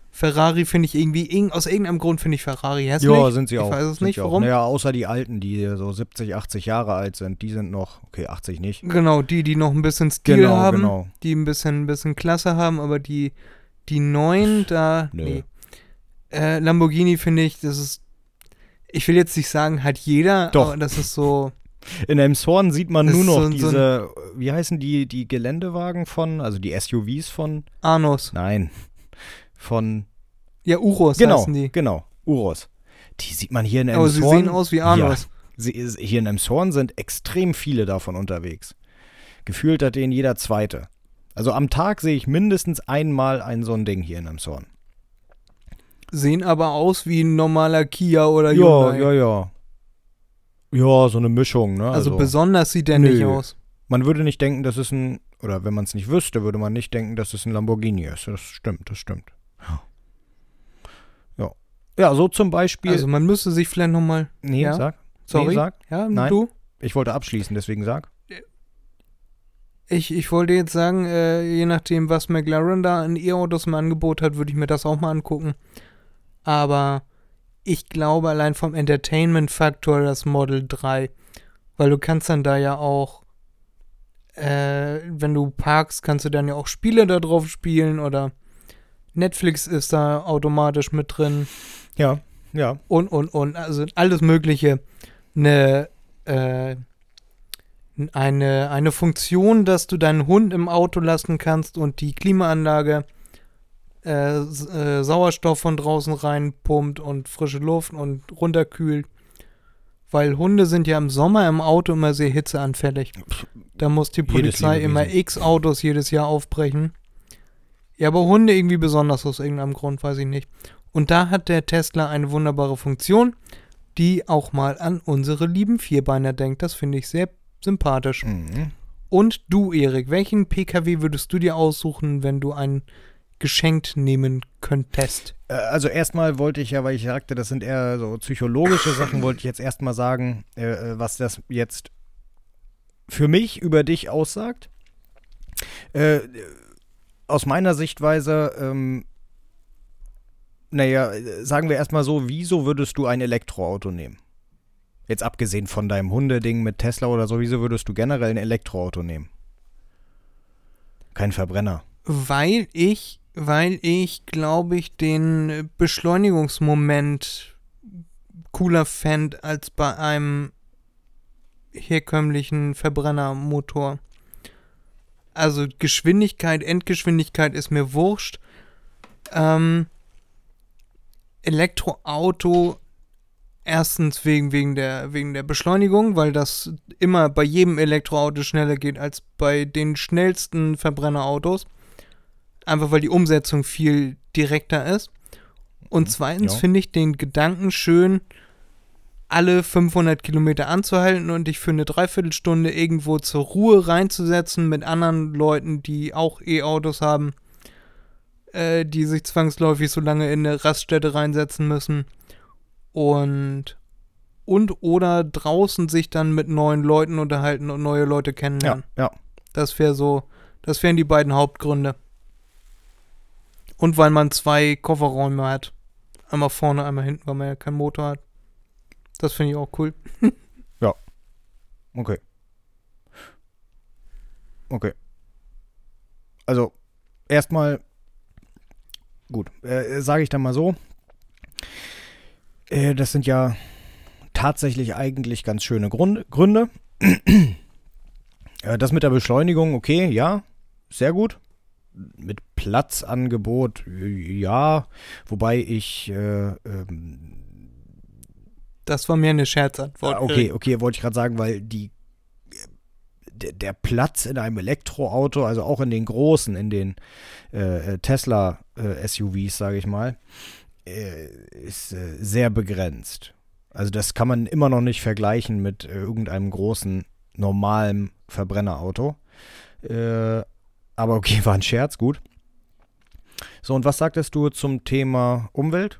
Ferrari finde ich irgendwie, irg- aus irgendeinem Grund finde ich Ferrari hässlich. ja, sind sie ich auch. weiß es nicht, warum. Naja, außer die Alten, die so 70, 80 Jahre alt sind, die sind noch, okay, 80 nicht. Genau, die, die noch ein bisschen Stil Genau, haben, genau. die ein bisschen, ein bisschen Klasse haben, aber die, die neuen, da, Nö. nee. Äh, Lamborghini finde ich, das ist, ich will jetzt nicht sagen, hat jeder, Doch. aber das ist so, In Elmshorn sieht man Das nur noch so ein- so diese, wie heißen die, die Geländewagen von, also die SUVs von, Anus. nein, von, Ja, Uros genau, heißen die. genau, Uros. Die sieht man hier in Aber Elmshorn. sie sehen aus wie. Sie ist, hier in Elmshorn sind extrem viele davon unterwegs. Gefühlt hat den jeder zweite. Also am Tag sehe ich mindestens einmal ein so ein Ding hier in Elmshorn. Sehen aber aus wie ein normaler Kia oder Ja, Hyundai. ja, ja. Ja, so eine Mischung, ne? Also, besonders sieht der nicht Nö. aus. Man würde nicht denken, dass es ein, oder wenn man es nicht wüsste, würde man nicht denken, dass es ein Lamborghini ist. Das stimmt, das stimmt. Ja. Ja, so zum Beispiel. Also man müsste sich vielleicht nochmal. nee, ja. sag. Sorry. Nee, sag. Ja, Nein. du? Ich wollte abschließen, deswegen sag. Ich, ich wollte jetzt sagen, äh, je nachdem, was McLaren da an E-Autos im Angebot hat, würde ich mir das auch mal angucken. Aber ich glaube allein vom Entertainment-Faktor das Model 3. Weil du kannst dann da ja auch, äh, wenn du parkst, kannst du dann ja auch Spiele da drauf spielen oder Netflix ist da automatisch mit drin Ja, ja. und, und, und. Also alles Mögliche. Eine, äh, eine, eine Funktion, dass du deinen Hund im Auto lassen kannst und die Klimaanlage äh, äh, Sauerstoff von draußen reinpumpt und frische Luft und runterkühlt. Weil Hunde sind ja im Sommer im Auto immer sehr hitzeanfällig. Da muss die Polizei immer x Autos jedes Jahr aufbrechen. Ja, aber Hunde irgendwie besonders aus irgendeinem Grund, weiß ich nicht. Und da hat der Tesla eine wunderbare Funktion, die auch mal an unsere lieben Vierbeiner denkt. Das finde ich sehr sympathisch. Mhm. Und du, Erik, welchen PKW würdest du dir aussuchen, wenn du einen geschenkt nehmen könntest? Äh, Also erstmal wollte ich ja, weil ich sagte, das sind eher so psychologische Sachen, wollte ich jetzt erstmal sagen, äh, äh, was das jetzt für mich über dich aussagt. Aus meiner Sichtweise, ähm, naja, sagen wir erstmal so, wieso würdest du ein Elektroauto nehmen? Jetzt abgesehen von deinem Hundeding mit Tesla oder so, wieso würdest du generell ein Elektroauto nehmen? Kein Verbrenner. Weil ich, weil ich, glaube ich, den Beschleunigungsmoment cooler fänd als bei einem herkömmlichen Verbrennermotor. Also Geschwindigkeit, Endgeschwindigkeit ist mir wurscht. Ähm, Elektroauto erstens wegen, wegen, der, wegen der Beschleunigung, weil das immer bei jedem Elektroauto schneller geht als bei den schnellsten Verbrennerautos. Einfach weil die Umsetzung viel direkter ist. Und zweitens Ja. finde ich den Gedanken schön, alle 500 Kilometer anzuhalten und dich für eine Dreiviertelstunde irgendwo zur Ruhe reinzusetzen mit anderen Leuten, die auch E-Autos haben, äh, die sich zwangsläufig so lange in eine Raststätte reinsetzen müssen und und oder draußen sich dann mit neuen Leuten unterhalten und neue Leute Ja, kennenlernen. ja. Das wäre so, das wären die beiden Hauptgründe. Und weil man zwei Kofferräume hat. Einmal vorne, einmal hinten, weil man ja keinen Motor hat. Das finde ich auch cool. Okay. Okay. Also, erstmal, gut, äh, sage ich dann mal so. Äh, das sind ja tatsächlich eigentlich ganz schöne Grund Gründe. äh, das mit der Beschleunigung, okay, ja, sehr gut. Mit Platzangebot, ja, wobei ich äh, ähm, Das war mir eine Scherzantwort. Ah, okay, okay, wollte ich gerade sagen, weil die der, der Platz in einem Elektroauto, also auch in den großen, in den äh, äh, Tesla äh, SUVs, sage ich mal, äh, ist äh, sehr begrenzt. Also das kann man immer noch nicht vergleichen mit äh, irgendeinem großen normalen Verbrennerauto. Äh, aber okay, war ein Scherz, gut. So, und was sagtest du zum Thema Umwelt?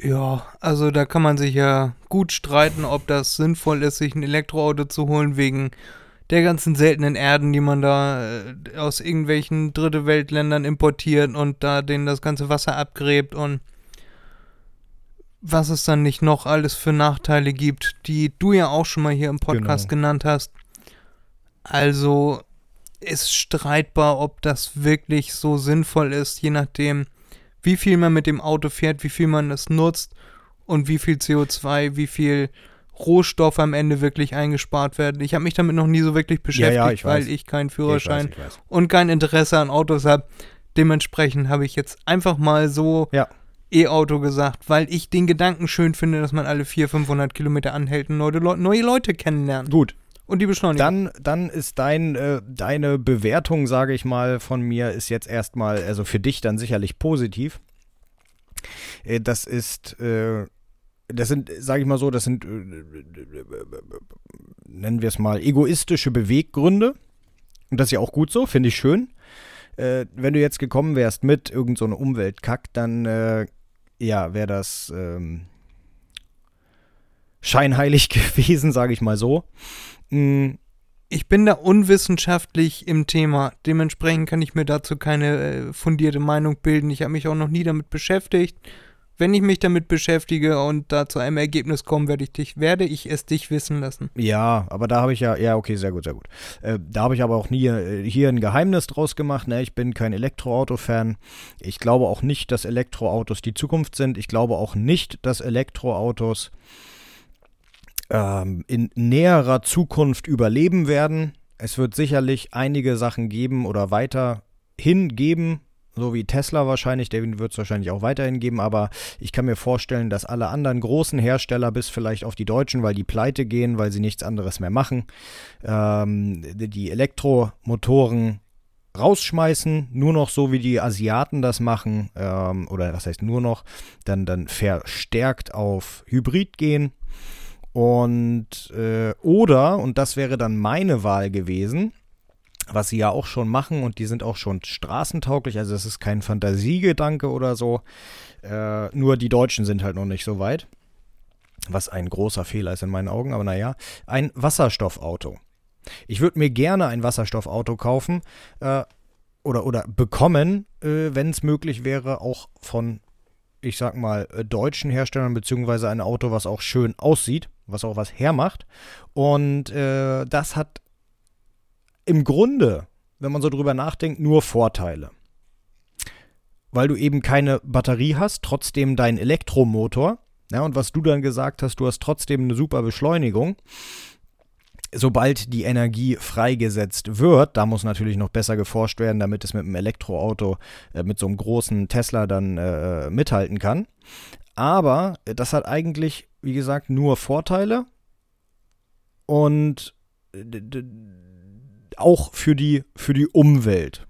Ja, also da kann man sich ja gut streiten, ob das sinnvoll ist, sich ein Elektroauto zu holen, wegen der ganzen seltenen Erden, die man da äh, aus irgendwelchen Dritte Weltländern importiert und da denen das ganze Wasser abgräbt und was es dann nicht noch alles für Nachteile gibt, die du ja auch schon mal hier im Podcast Genau. genannt hast. Also ist streitbar, ob das wirklich so sinnvoll ist, je nachdem, wie viel man mit dem Auto fährt, wie viel man es nutzt und wie viel CO2, wie viel Rohstoffe am Ende wirklich eingespart werden. Ich habe mich damit noch nie so wirklich beschäftigt, ja, ich weil weiß. ich keinen weiß, Führerschein ich weiß. und kein Interesse an Autos habe. Dementsprechend habe ich jetzt einfach mal so Ja. E-Auto gesagt, weil ich den Gedanken schön finde, dass man alle 400, 500 Kilometer anhält und neue, neue Leute kennenlernt. Gut. Und die Beschleunigung. Dann, dann ist dein, äh, deine Bewertung, sage ich mal, von mir, ist jetzt erstmal, also für dich dann sicherlich positiv. Äh, das ist, äh, das sind, sage ich mal so, das sind, äh, nennen wir es mal, egoistische Beweggründe. Und das ist ja auch gut so, finde ich schön. Äh, wenn du jetzt gekommen wärst mit irgendeinem so Umweltkack, dann, äh, ja, wäre das ähm, scheinheilig gewesen, sage ich mal so. Mhm. Ich bin da unwissenschaftlich im Thema. Dementsprechend kann ich mir dazu keine äh, fundierte Meinung bilden. Ich habe mich auch noch nie damit beschäftigt. Wenn ich mich damit beschäftige und da zu einem Ergebnis komme, werde ich dich, werde ich es dich wissen lassen. Ja, aber da habe ich ja, ja, okay, sehr gut, sehr gut. Äh, da habe ich aber auch nie äh, hier ein Geheimnis draus gemacht. Ne? Ich bin kein Elektroauto-Fan. Ich glaube auch nicht, dass Elektroautos die Zukunft sind. Ich glaube auch nicht, dass Elektroautos ähm, in näherer Zukunft überleben werden. Es wird sicherlich einige Sachen geben oder weiterhin geben, so wie Tesla wahrscheinlich, den wird es wahrscheinlich auch weiterhin geben, aber ich kann mir vorstellen, dass alle anderen großen Hersteller, bis vielleicht auf die Deutschen, weil die pleite gehen, weil sie nichts anderes mehr machen, ähm, die Elektromotoren rausschmeißen, nur noch so wie die Asiaten das machen, ähm, oder was heißt nur noch, dann, dann verstärkt auf Hybrid gehen. Und äh, oder, und das wäre dann meine Wahl gewesen, was sie ja auch schon machen und die sind auch schon straßentauglich, also es ist kein Fantasiegedanke oder so. Äh, nur die Deutschen sind halt noch nicht so weit. Was ein großer Fehler ist in meinen Augen, aber naja, ein Wasserstoffauto. Ich würde mir gerne ein Wasserstoffauto kaufen äh, oder, oder bekommen, äh, wenn es möglich wäre, auch von, ich sag mal, äh, deutschen Herstellern, beziehungsweise ein Auto, was auch schön aussieht was auch was hermacht. Und äh, das hat im Grunde, wenn man so drüber nachdenkt, nur Vorteile. Weil du eben keine Batterie hast, trotzdem deinen Elektromotor. Ja, und was du dann gesagt hast, du hast trotzdem eine super Beschleunigung. Sobald die Energie freigesetzt wird, da muss natürlich noch besser geforscht werden, damit es mit einem Elektroauto, äh, mit so einem großen Tesla dann äh, mithalten kann. Aber das hat eigentlich wie gesagt, nur Vorteile und auch für die, für die Umwelt.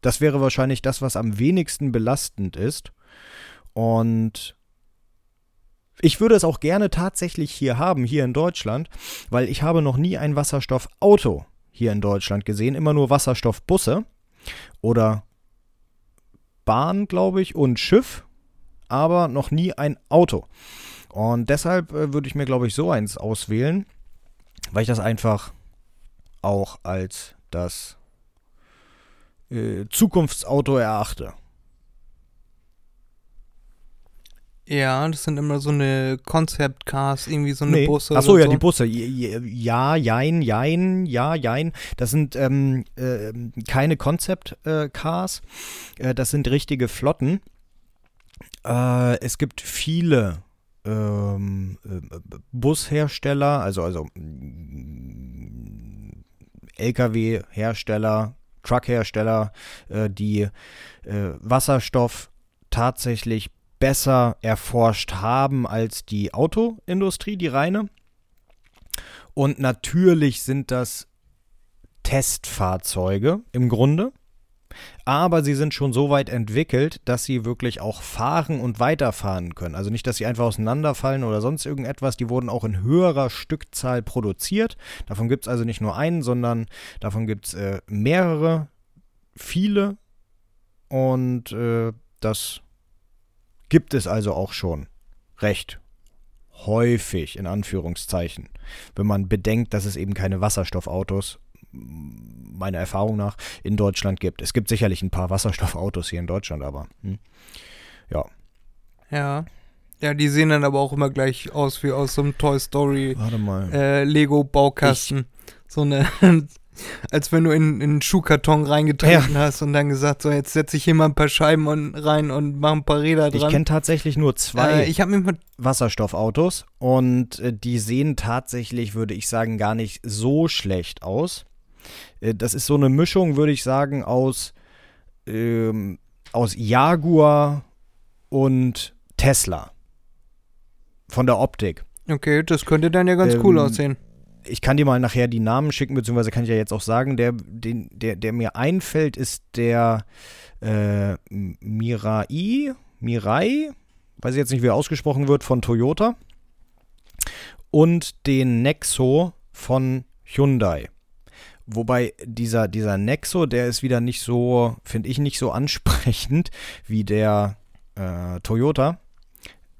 Das wäre wahrscheinlich das, was am wenigsten belastend ist. Und ich würde es auch gerne tatsächlich hier haben, hier in Deutschland, weil ich habe noch nie ein Wasserstoffauto hier in Deutschland gesehen, immer nur Wasserstoffbusse oder Bahn, glaube ich, und Schiff, aber noch nie ein Auto. Und deshalb äh, würde ich mir, glaube ich, so eins auswählen, weil ich das einfach auch als das äh, Zukunftsauto erachte. Ja, das sind immer so eine Concept Cars, irgendwie so eine nee. Busse. Achso, ja, so. die Busse. Ja, jein, jein, ja, jein. Das sind ähm, äh, keine Concept äh, Cars. Äh, das sind richtige Flotten. Äh, es gibt viele ähm, äh, Bushersteller, also, also Lkw-Hersteller, Truckhersteller, äh, die äh, Wasserstoff tatsächlich besser erforscht haben als die Autoindustrie, die reine. Und natürlich sind das Testfahrzeuge im Grunde aber sie sind schon so weit entwickelt, dass sie wirklich auch fahren und weiterfahren können. Also nicht, dass sie einfach auseinanderfallen oder sonst irgendetwas. Die wurden auch in höherer Stückzahl produziert. Davon gibt es also nicht nur einen, sondern davon gibt es äh, mehrere, viele. Und äh, das gibt es also auch schon recht häufig, in Anführungszeichen, wenn man bedenkt, dass es eben keine Wasserstoffautos meiner Erfahrung nach in Deutschland gibt. Es gibt sicherlich ein paar Wasserstoffautos hier in Deutschland, aber hm, ja. Ja. Ja, die sehen dann aber auch immer gleich aus wie aus so einem Toy Story äh, Lego Baukasten. So eine als wenn du in, in einen Schuhkarton reingetreten ja. hast und dann gesagt, so jetzt setze ich hier mal ein paar Scheiben und, rein und mache ein paar Räder dran. Ich kenne tatsächlich nur zwei äh, ich Wasserstoffautos und äh, die sehen tatsächlich, würde ich sagen, gar nicht so schlecht aus. Äh, das ist so eine Mischung, würde ich sagen, aus, ähm, aus Jaguar und Tesla. Von der Optik. Okay, das könnte dann ja ganz ähm, cool aussehen. ich kann dir mal nachher die Namen schicken, beziehungsweise kann ich ja jetzt auch sagen, der, den, der, der mir einfällt, ist der äh, Mirai, Mirai, weiß ich jetzt nicht, wie er ausgesprochen wird, von Toyota. Und den Nexo von Hyundai. Wobei dieser, dieser Nexo, der ist wieder nicht so, finde ich, nicht so ansprechend wie der äh, Toyota,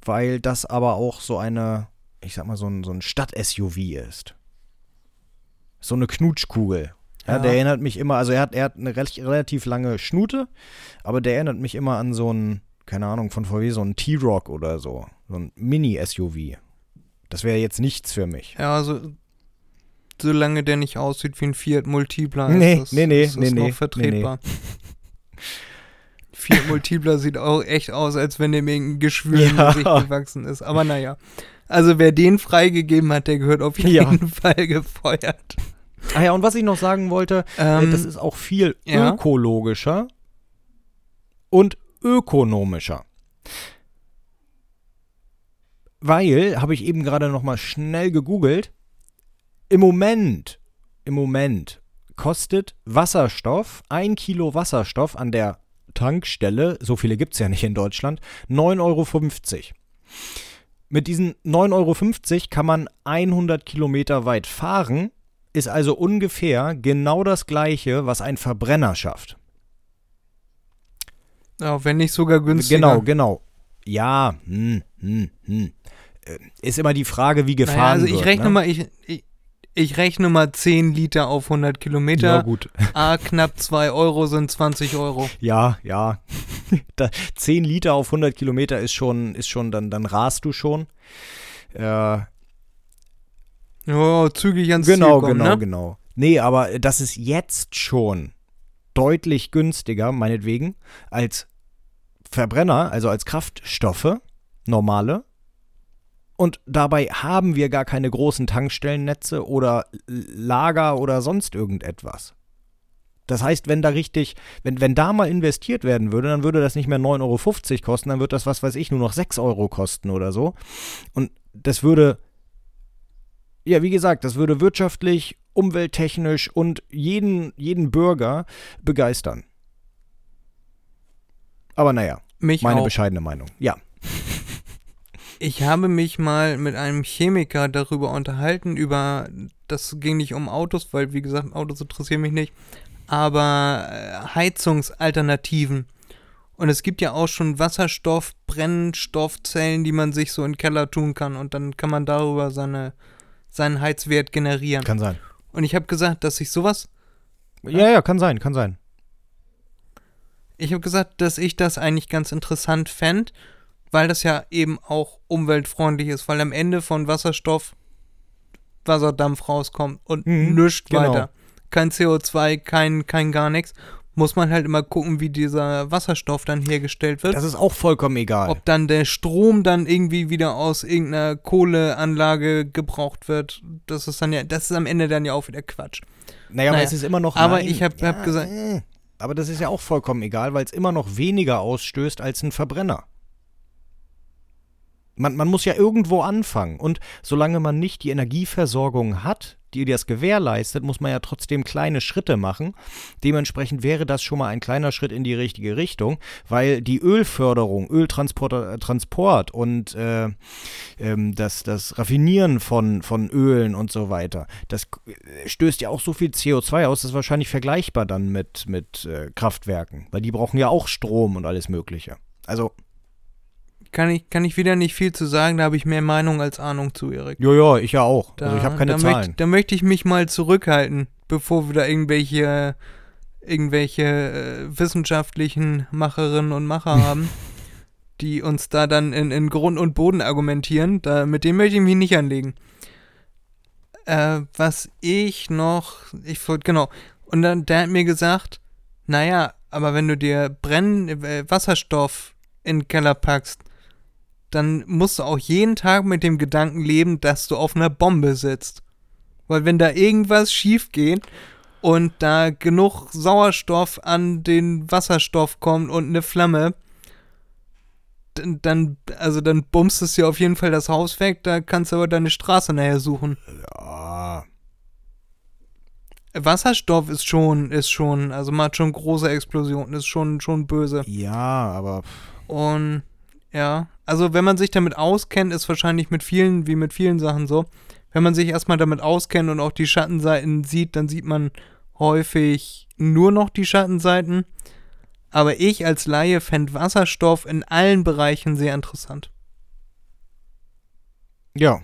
weil das aber auch so eine, ich sag mal, so ein, so ein Stadt-SUV ist. So eine Knutschkugel. Ja, Ja. Der erinnert mich immer, also er hat, er hat eine rel- relativ lange Schnute, aber der erinnert mich immer an so ein, keine Ahnung, von VW, so ein T-Rock oder so. So ein Mini-SUV. Das wäre jetzt nichts für mich. Ja, also solange der nicht aussieht wie ein Fiat Multipla, Nee, ist das, nee, nee, ist das nee, noch nee, vertretbar. Fiat Multipla sieht auch echt aus, als wenn dem irgendein Geschwür im Ja. Gesicht gewachsen ist. Aber naja. Also wer den freigegeben hat, der gehört auf jeden Ja. Fall gefeuert. Ah ja, und was ich noch sagen wollte, äh, Ähm, das ist auch viel ja. ökologischer und ökonomischer. Weil, habe ich eben gerade noch mal schnell gegoogelt, im Moment, im Moment kostet Wasserstoff, ein Kilo Wasserstoff an der Tankstelle, so viele gibt es ja nicht in Deutschland, 9,50 Euro. Mit diesen 9,50 Euro kann man 100 Kilometer weit fahren, ist also ungefähr genau das gleiche, was ein Verbrenner schafft. ja, wenn nicht sogar günstiger. Genau, genau. Ja, hm, hm, hm. Äh, Ist immer die Frage, wie gefahren naja, also ich wird. rechne ne? mal, ich, ich, ich rechne mal 10 Liter auf 100 Kilometer. Ja, gut. A, knapp 2 Euro sind 20 Euro. Ja, ja. da, 10 Liter auf 100 Kilometer ist schon, ist schon dann, dann rast du schon. Äh, Ja, zügig ans genau, Ziel kommen, genau, ne? genau. Nee, aber das ist jetzt schon deutlich günstiger, meinetwegen, als Verbrenner, also als Kraftstoffe, normale. Und dabei haben wir gar keine großen Tankstellennetze oder Lager oder sonst irgendetwas. Das heißt, wenn da richtig, wenn, wenn da mal investiert werden würde, dann würde das nicht mehr 9,50 Euro kosten, dann wird das, was weiß ich, nur noch 6 Euro kosten oder so. Und das würde, ja, wie gesagt, das würde wirtschaftlich, umwelttechnisch und jeden, jeden Bürger begeistern. Aber naja, Mich meine auch. bescheidene Meinung. Ja. Ich habe mich mal mit einem Chemiker darüber unterhalten, über, das ging nicht um Autos, weil wie gesagt, Autos interessieren mich nicht, aber äh, Heizungsalternativen. Und es gibt ja auch schon Wasserstoff, Brennstoffzellen, die man sich so in den Keller tun kann und dann kann man darüber seine, seinen Heizwert generieren. Kann sein. Und ich habe gesagt, dass ich sowas, Ja, ja, kann sein, kann sein. ich habe gesagt, dass ich das eigentlich ganz interessant fände, weil das ja eben auch umweltfreundlich ist, weil am Ende von Wasserstoff Wasserdampf rauskommt und Mhm, nichts genau. weiter. Kein CO2, kein, kein gar nichts. Muss man halt immer gucken, wie dieser Wasserstoff dann hergestellt wird. Das ist auch vollkommen egal. Ob dann der Strom dann irgendwie wieder aus irgendeiner Kohleanlage gebraucht wird, das ist dann ja, das ist am Ende dann ja auch wieder Quatsch. naja, aber naja, es ist immer noch. aber nein, ich hab- hab gesagt- äh, Aber das ist ja auch vollkommen egal, weil es immer noch weniger ausstößt als ein Verbrenner. Man, man muss ja irgendwo anfangen. Und solange man nicht die Energieversorgung hat, die das gewährleistet, muss man ja trotzdem kleine Schritte machen. Dementsprechend wäre das schon mal ein kleiner Schritt in die richtige Richtung, weil die Ölförderung, Öltransport äh, Transport und äh, ähm, das, das Raffinieren von, von Ölen und so weiter, das äh, stößt ja auch so viel CO2 aus, das ist wahrscheinlich vergleichbar dann mit, mit äh, Kraftwerken, weil die brauchen ja auch Strom und alles Mögliche. Also, Kann ich, kann ich wieder nicht viel zu sagen, da habe ich mehr Meinung als Ahnung zu, Erik. ja, ja, ich ja auch. Da, also ich habe keine da Zahlen. Möchte, da möchte ich mich mal zurückhalten, bevor wir da irgendwelche, irgendwelche äh, wissenschaftlichen Macherinnen und Macher haben, die uns da dann in, in Grund und Boden argumentieren. Da, mit denen möchte ich mich nicht anlegen. Äh, was ich noch, ich wollte, genau, und dann, der hat mir gesagt, naja, aber wenn du dir Brenn, äh, Wasserstoff in den Keller packst, dann musst du auch jeden Tag mit dem Gedanken leben, dass du auf einer Bombe sitzt. Weil wenn da irgendwas schief geht und da genug Sauerstoff an den Wasserstoff kommt und eine Flamme, dann, also dann bummst es dir auf jeden Fall das Haus weg, da kannst du aber deine Straße nachher suchen. Ja, Wasserstoff ist schon, ist schon, also macht schon große Explosionen, ist schon, schon böse. Ja, aber. Und ja, also wenn man sich damit auskennt, ist wahrscheinlich mit vielen, wie mit vielen Sachen so. Wenn man sich erstmal damit auskennt und auch die Schattenseiten sieht, dann sieht man häufig nur noch die Schattenseiten. Aber ich als Laie fände Wasserstoff in allen Bereichen sehr interessant. Ja.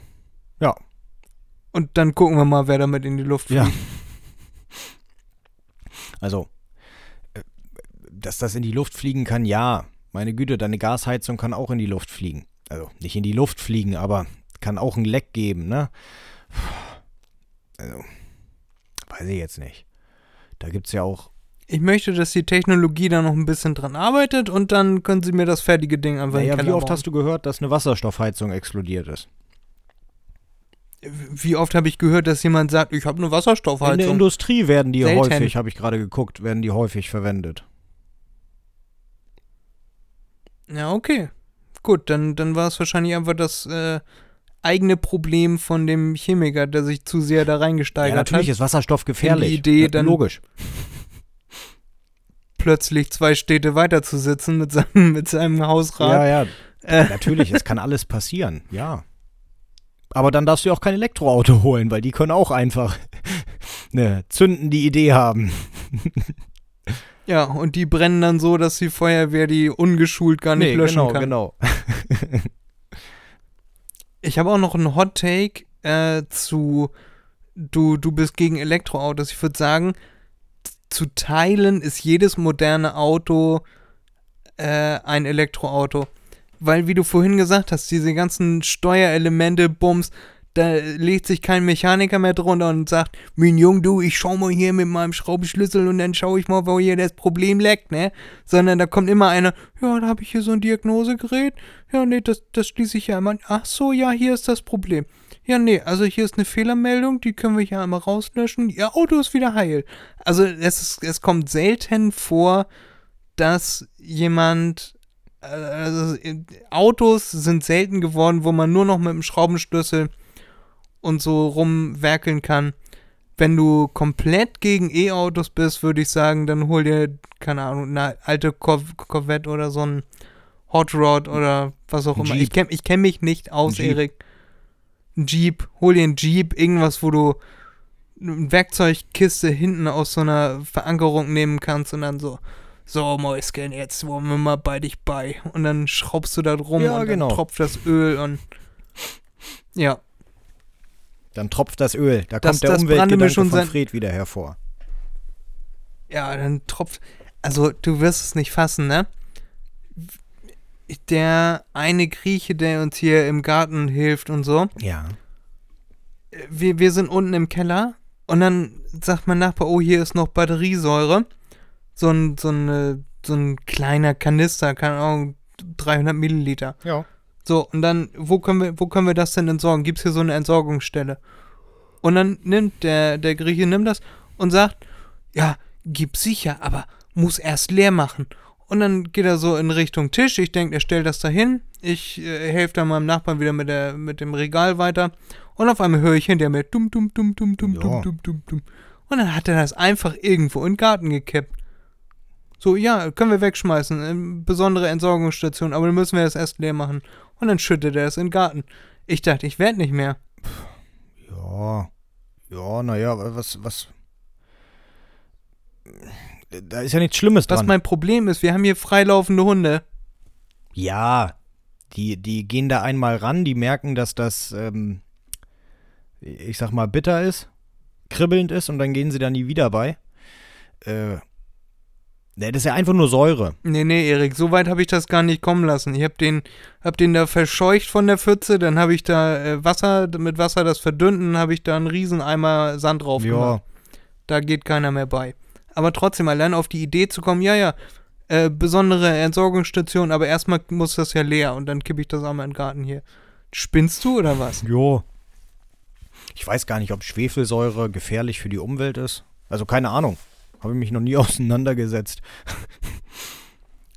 Ja. Und dann gucken wir mal, wer damit in die Luft fliegt. Ja. Also, äh, dass das in die Luft fliegen kann, ja. Meine Güte, deine Gasheizung kann auch in die Luft fliegen. Also nicht in die Luft fliegen, aber kann auch ein Leck geben, ne? Also, weiß ich jetzt nicht. Da gibt es ja auch. Ich möchte, dass die Technologie da noch ein bisschen dran arbeitet und dann können sie mir das fertige Ding einfach Naja, wie oft bauen. hast du gehört, dass eine Wasserstoffheizung explodiert ist? Wie oft habe ich gehört, dass jemand sagt, ich habe eine In der Wasserstoffheizung? Industrie werden die Selten. häufig, habe ich gerade geguckt, werden die häufig verwendet. Ja, okay. Gut, dann, dann war es wahrscheinlich einfach das äh, eigene Problem von dem Chemiker, der sich zu sehr da Ja, reingesteigert natürlich hat. ist Wasserstoff gefährlich. Die Idee Ja, dann- Logisch. Plötzlich zwei Städte weiter zu sitzen mit seinem, mit seinem Hausrat. Ja, ja, Äh, natürlich, es kann alles passieren, ja. Aber dann darfst du auch kein Elektroauto holen, weil die können auch einfach eine zündende Idee haben. Ja, und die brennen dann so, dass die Feuerwehr die ungeschult gar nicht löschen genau, kann. genau. Ich habe auch noch einen Hot Take äh, zu du, du bist gegen Elektroautos. Ich würde sagen, zu teilen ist jedes moderne Auto äh, ein Elektroauto. Weil, wie du vorhin gesagt hast, diese ganzen Steuerelemente, Bums, da legt sich kein Mechaniker mehr drunter und sagt, mein Jung, du, ich schau mal hier mit meinem Schraubenschlüssel und dann schaue ich mal, wo hier das Problem leckt, ne? Sondern da kommt immer einer, ja, da habe ich hier so ein Diagnosegerät. Ja, nee, das, das schließe ich ja einmal. Ach so, ja, hier ist das Problem. Ja, nee, also hier ist eine Fehlermeldung, die können wir hier einmal rauslöschen. Ihr Auto ist wieder heil. Also es, ist, es kommt selten vor, dass jemand. äh, Also, äh, Autos sind selten geworden, wo man nur noch mit dem Schraubenschlüssel und so rumwerkeln kann. Wenn du komplett gegen E-Autos bist, würde ich sagen, dann hol dir, keine Ahnung, eine alte Cor- Corvette oder so ein Hot Rod oder was auch Ein immer. Jeep. Ich kenne ich kenn mich nicht aus, Ein Jeep. Erik. Ein Jeep, hol dir einen Jeep, irgendwas, wo du eine Werkzeugkiste hinten aus so einer Verankerung nehmen kannst und dann so, so Mäuschen, jetzt wollen wir mal bei dich bei. Und dann schraubst du da drum Ja, und genau. dann tropft das Öl und ja, Dann tropft das Öl. Da Das- kommt der Umweltgedanke schon von Fred wieder hervor. ja, dann tropft. Also, du wirst es nicht fassen, ne? Der eine Grieche, der uns hier im Garten hilft und so, Ja. wir, wir sind unten im Keller und dann sagt mein Nachbar, oh, hier ist noch Batteriesäure. So ein, so ein, so ein kleiner Kanister, keine Ahnung, 300 Milliliter. Ja. So, und dann, wo können wir, wo können wir das denn entsorgen? Gibt es hier so eine Entsorgungsstelle? Und dann nimmt der, der Grieche nimmt das und sagt, ja, gib sicher, aber muss erst leer machen. Und dann geht er so in Richtung Tisch. Ich denke, er stellt das da hin. Ich äh, helfe dann meinem Nachbarn wieder mit, der, mit dem Regal weiter. Und auf einmal höre ich hinter mir dumm, dumm, dumm, dumm, dumm, Ja. dumm, dumm, dumm, dumm. Und dann hat er das einfach irgendwo in den Garten gekippt. So, ja, können wir wegschmeißen. äh, Besondere Entsorgungsstation, aber dann müssen wir das erst leer machen. Und dann schüttet er es in den Garten. Ich dachte, ich werde nicht mehr. Ja. Ja, naja, was, was. Da ist ja nichts Schlimmes Was dran. mein Problem ist, wir haben hier freilaufende Hunde. Ja, die, die gehen da einmal ran, die merken, dass das, ähm, ich sag mal, bitter ist, kribbelnd ist und dann gehen sie da nie wieder bei. Äh, ne, das ist ja einfach nur Säure. Nee, nee, Erik, so weit habe ich das gar nicht kommen lassen. Ich habe den, hab den da verscheucht von der Pfütze, dann habe ich da äh, Wasser, mit Wasser das dann habe ich da einen riesen Eimer Sand drauf gemacht. Da geht keiner mehr bei. Aber trotzdem, allein auf die Idee zu kommen, ja, ja, äh, besondere Entsorgungsstation, aber erstmal muss das ja leer und dann kippe ich das einmal in den Garten hier. Spinnst du oder was? Jo. Ich weiß gar nicht, ob Schwefelsäure gefährlich für die Umwelt ist. Also keine Ahnung. Habe ich mich noch nie auseinandergesetzt.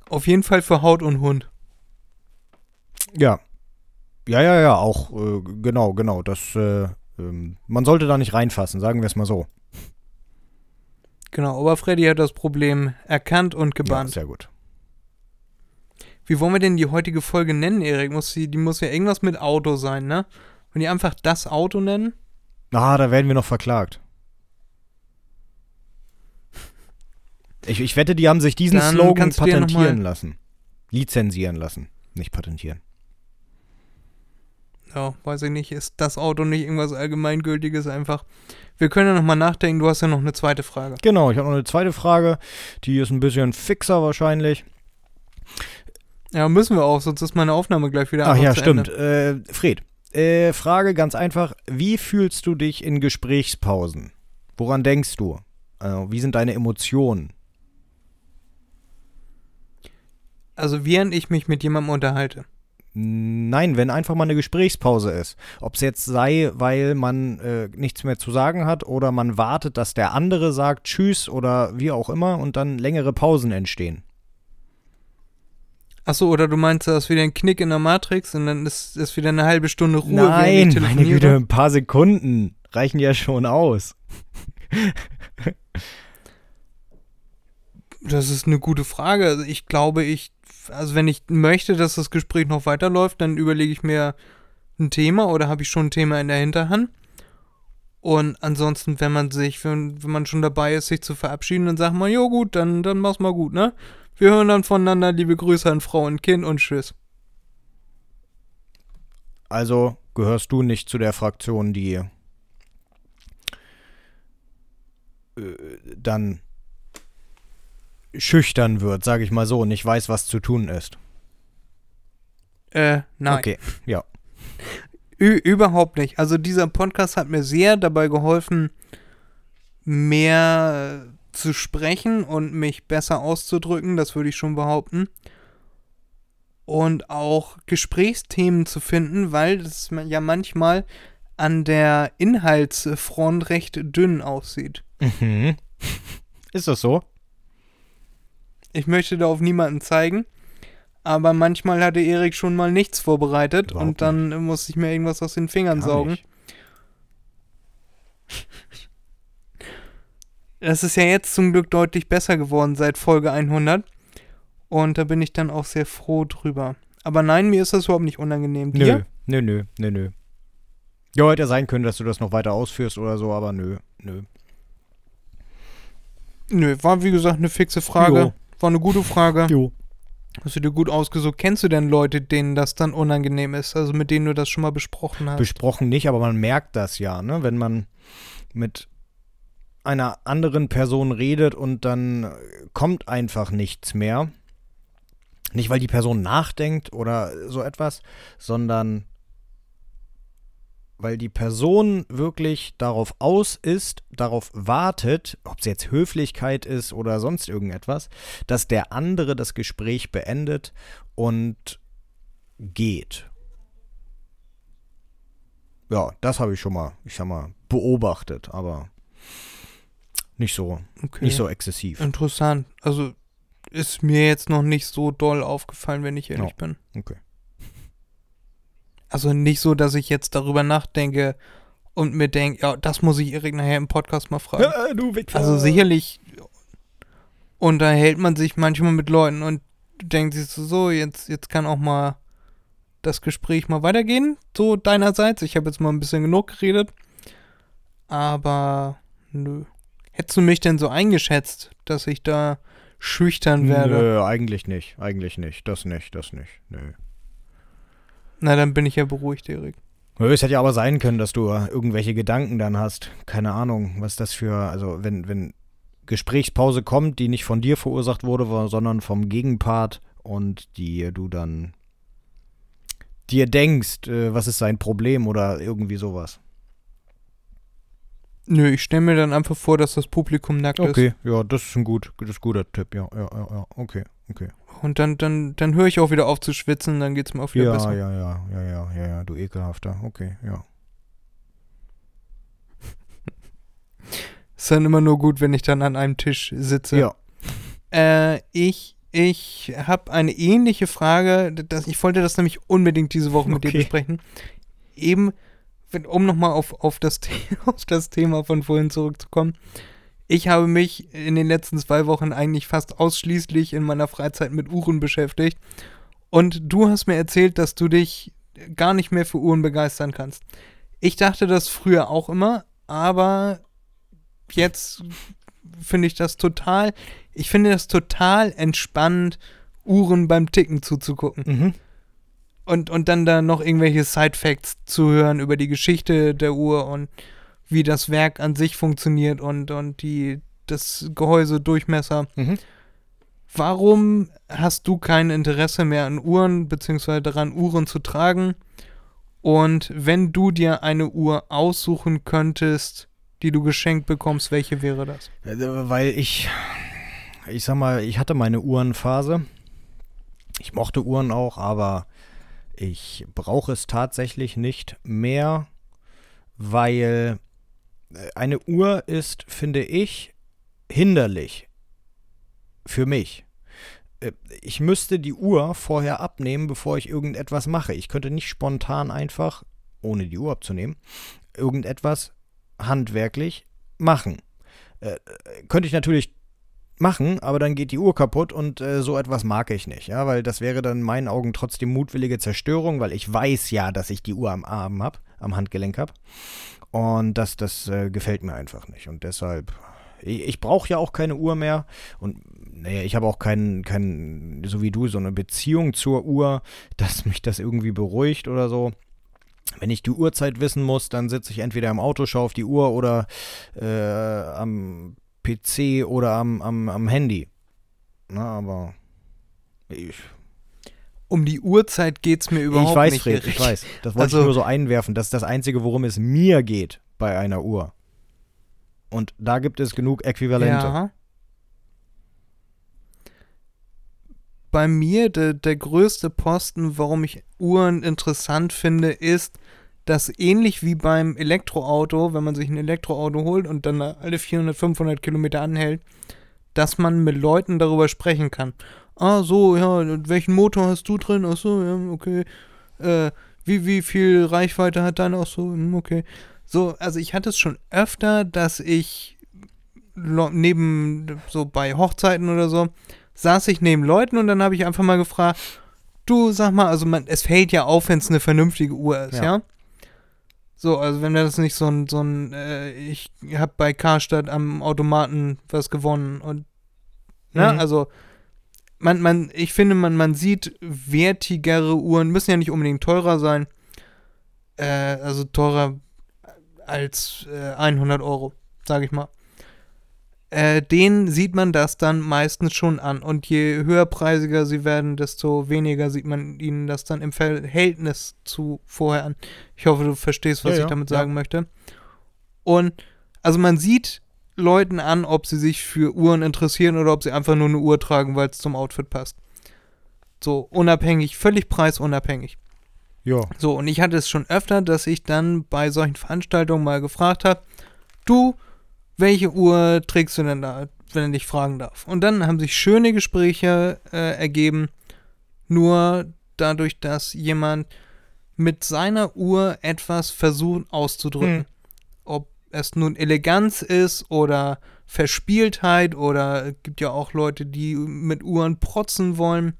Auf jeden Fall für Haut und Hund. Ja. Ja, ja, ja, auch, äh, genau, genau. Das, äh, ähm, man sollte da nicht reinfassen, sagen wir es mal so. Genau, aber Freddy hat das Problem erkannt und Ja, gebannt. sehr gut. Wie wollen wir denn die heutige Folge nennen, Erik? Muss die, die muss ja irgendwas mit Auto sein, ne? Wenn die einfach das Auto nennen? Ah, da werden wir noch verklagt. Ich, ich wette, die haben sich diesen Dann Slogan patentieren lassen. Lizenzieren lassen. Nicht patentieren. Ja, weiß ich nicht. Ist das Auto nicht irgendwas Allgemeingültiges einfach? Wir können ja nochmal nachdenken. Du hast ja noch eine zweite Frage. Genau, ich habe noch eine zweite Frage. Die ist ein bisschen fixer wahrscheinlich. Ja, müssen wir auch, sonst ist meine Aufnahme gleich wieder Ach ja, stimmt. Äh, Fred, äh, Frage ganz einfach. Wie fühlst du dich in Gesprächspausen? Woran denkst du? Also, wie sind deine Emotionen? Also, während ich mich mit jemandem unterhalte. Nein, wenn einfach mal eine Gesprächspause ist. Ob es jetzt sei, weil man äh, nichts mehr zu sagen hat oder man wartet, dass der andere sagt Tschüss oder wie auch immer und dann längere Pausen entstehen. Achso, oder du meinst, da ist wieder ein Knick in der Matrix und dann ist, ist wieder eine halbe Stunde Ruhe. Nein, meine? Güte, ein paar Sekunden reichen ja schon aus. Das ist eine gute Frage. Also ich glaube, ich, also wenn ich möchte, dass das Gespräch noch weiterläuft, dann überlege ich mir ein Thema oder habe ich schon ein Thema in der Hinterhand. Und ansonsten, wenn man sich, wenn, wenn man schon dabei ist, sich zu verabschieden, dann sagt man, jo gut, dann, dann mach's mal gut, ne? Wir hören dann voneinander, liebe Grüße an Frau und Kind und tschüss. Also gehörst du nicht zu der Fraktion, die äh, dann schüchtern wird, sage ich mal so, und nicht weiß, was zu tun ist. Äh, nein. Okay, ja. Ü überhaupt nicht. Also dieser Podcast hat mir sehr dabei geholfen, mehr äh, zu sprechen und mich besser auszudrücken, das würde ich schon behaupten. Und auch Gesprächsthemen zu finden, weil es ma- ja manchmal an der Inhaltsfront recht dünn aussieht. Mhm. Ist das so? Ich möchte da auf niemanden zeigen, aber manchmal hatte Erik schon mal nichts vorbereitet Überhaupt und dann äh, musste ich mir irgendwas aus den Fingern Gar saugen. nicht. Das ist ja jetzt zum Glück deutlich besser geworden seit Folge 100. Und da bin ich dann auch sehr froh drüber. Aber nein, mir ist das überhaupt nicht unangenehm. Nö, Dir? nö, nö, nö, nö. Ja, hätte ja sein können, dass du das noch weiter ausführst oder so, aber nö, nö. Nö, war wie gesagt eine fixe Frage. Jo. War eine gute Frage. Jo. Hast du dir gut ausgesucht. Kennst du denn Leute, denen das dann unangenehm ist? Also mit denen du das schon mal besprochen hast? Besprochen nicht, aber man merkt das ja, ne? Wenn man mit einer anderen Person redet und dann kommt einfach nichts mehr. Nicht, weil die Person nachdenkt oder so etwas, sondern weil die Person wirklich darauf aus ist, darauf wartet, ob es jetzt Höflichkeit ist oder sonst irgendetwas, dass der andere das Gespräch beendet und geht. Ja, das habe ich schon mal, ich sag mal, beobachtet, aber nicht so, okay. nicht so exzessiv. Interessant. Also ist mir jetzt noch nicht so doll aufgefallen, wenn ich ehrlich Ja. bin. Okay. Also nicht so, dass ich jetzt darüber nachdenke und mir denke, ja, das muss ich Erik nachher im Podcast mal fragen. Ja, du Wichser. Also sicherlich unterhält man sich manchmal mit Leuten und denkt sich so, so, jetzt, jetzt kann auch mal das Gespräch mal weitergehen, so deinerseits. Ich habe jetzt mal ein bisschen genug geredet. Aber nö. Hättest du mich denn so eingeschätzt, dass ich da schüchtern werde? Nö, eigentlich nicht, eigentlich nicht, das nicht, das nicht, nö. Na, dann bin ich ja beruhigt, Erik. Es hätte ja aber sein können, dass du irgendwelche Gedanken dann hast. Keine Ahnung, was das für, also wenn, wenn Gesprächspause kommt, die nicht von dir verursacht wurde, sondern vom Gegenpart und die du dann dir denkst, äh, was ist sein Problem oder irgendwie sowas. Nö, ich stelle mir dann einfach vor, dass das Publikum nackt ist. Okay, ja, das ist ein gut, das ist ein guter Tipp, ja, ja, ja, ja, okay, okay. Und dann, dann, dann höre ich auch wieder auf zu schwitzen, dann geht's mir auch wieder Ja, besser. ja, ja, ja, ja, ja, ja, du ekelhafter, okay, ja. Ist dann immer nur gut, wenn ich dann an einem Tisch sitze. Ja, Äh, ich, ich habe eine ähnliche Frage. Das, ich wollte das nämlich unbedingt diese Woche mit dir Okay. besprechen. Eben, um nochmal auf, auf, auf das Thema von vorhin zurückzukommen. Ich habe mich in den letzten zwei Wochen eigentlich fast ausschließlich in meiner Freizeit mit Uhren beschäftigt. Und du hast mir erzählt, dass du dich gar nicht mehr für Uhren begeistern kannst. Ich dachte das früher auch immer, aber jetzt finde ich das total, ich finde das total entspannend, Uhren beim Ticken zuzugucken. Mhm. Und, und dann da noch irgendwelche Side-Facts zu hören über die Geschichte der Uhr und wie das Werk an sich funktioniert und, und die, das Gehäuse, Durchmesser. Mhm. Warum hast du kein Interesse mehr an Uhren, beziehungsweise daran, Uhren zu tragen? Und wenn du dir eine Uhr aussuchen könntest, die du geschenkt bekommst, welche wäre das? Äh, Weil ich, ich sag mal, ich hatte meine Uhrenphase. Ich mochte Uhren auch, aber ich brauche es tatsächlich nicht mehr, weil äh, eine Uhr ist, finde ich, hinderlich für mich. Äh, Ich müsste die Uhr vorher abnehmen, bevor ich irgendetwas mache. Ich könnte nicht spontan einfach, ohne die Uhr abzunehmen, irgendetwas handwerklich machen. Äh, äh, könnte ich natürlich machen, aber dann geht die Uhr kaputt und äh, so etwas mag ich nicht, ja, weil das wäre dann in meinen Augen trotzdem mutwillige Zerstörung, weil ich weiß ja, dass ich die Uhr am Arm habe, am Handgelenk habe. Und das, das äh, gefällt mir einfach nicht. Und deshalb, ich, ich brauche ja auch keine Uhr mehr. Und naja, ich habe auch keinen, keinen, so wie du, so eine Beziehung zur Uhr, dass mich das irgendwie beruhigt oder so. Wenn ich die Uhrzeit wissen muss, dann sitze ich entweder im Auto, schaue auf die Uhr oder äh, am PC oder am, am, am Handy. Na, aber ich, Um die Uhrzeit geht es mir überhaupt ich weiß, nicht. Fred, ich weiß. Das wollte Also- ich nur so einwerfen. Das ist das Einzige, worum es mir geht bei einer Uhr. Und da gibt es genug Äquivalente. Ja. Bei mir der, der größte Posten, warum ich Uhren interessant finde, ist, dass ähnlich wie beim Elektroauto, wenn man sich ein Elektroauto holt und dann alle 400, 500 Kilometer anhält, dass man mit Leuten darüber sprechen kann. Ah, so, ja, welchen Motor hast du drin? Ach so, ja, okay. Äh, wie, wie viel Reichweite hat deine? Ach so, hm, okay. So, also ich hatte es schon öfter, dass ich neben, so bei Hochzeiten oder so, saß ich neben Leuten und dann habe ich einfach mal gefragt, du sag mal, also man, es fällt ja auf, wenn es eine vernünftige Uhr ist, ja. Ja. So, also wenn das nicht so ein, so ein, äh, ich habe bei Karstadt am Automaten was gewonnen und, ne, Mhm. also man, man, ich finde, man, man sieht wertigere Uhren, müssen ja nicht unbedingt teurer sein, äh, also teurer als äh, 100 Euro, sage ich mal. Äh, denen sieht man das dann meistens schon an. Und je höherpreisiger sie werden, desto weniger sieht man ihnen das dann im Verhältnis zu vorher an. Ich hoffe, du verstehst, was Ja, ich ja, damit ja. sagen möchte. Und also man sieht Leuten an, ob sie sich für Uhren interessieren oder ob sie einfach nur eine Uhr tragen, weil es zum Outfit passt. So, unabhängig, völlig preisunabhängig. Ja. So, und ich hatte es schon öfter, dass ich dann bei solchen Veranstaltungen mal gefragt habe, du, welche Uhr trägst du denn da, wenn ich fragen darf? Und dann haben sich schöne Gespräche äh, ergeben, nur dadurch, dass jemand mit seiner Uhr etwas versucht auszudrücken. Hm. Ob es nun Eleganz ist oder Verspieltheit oder es gibt ja auch Leute, die mit Uhren protzen wollen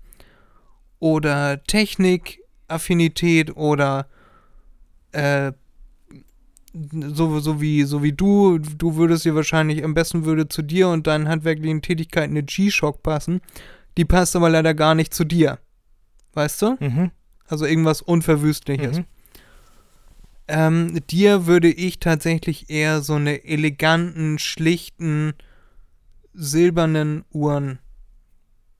oder Technikaffinität oder äh, so, so, wie, so wie du, du würdest dir wahrscheinlich, am besten würde zu dir und deinen handwerklichen Tätigkeiten eine G-Shock passen. Die passt aber leider gar nicht zu dir. Weißt du? Mhm. Also irgendwas Unverwüstliches. Mhm. Ähm, dir würde ich tatsächlich eher so eine eleganten, schlichten, silbernen Uhren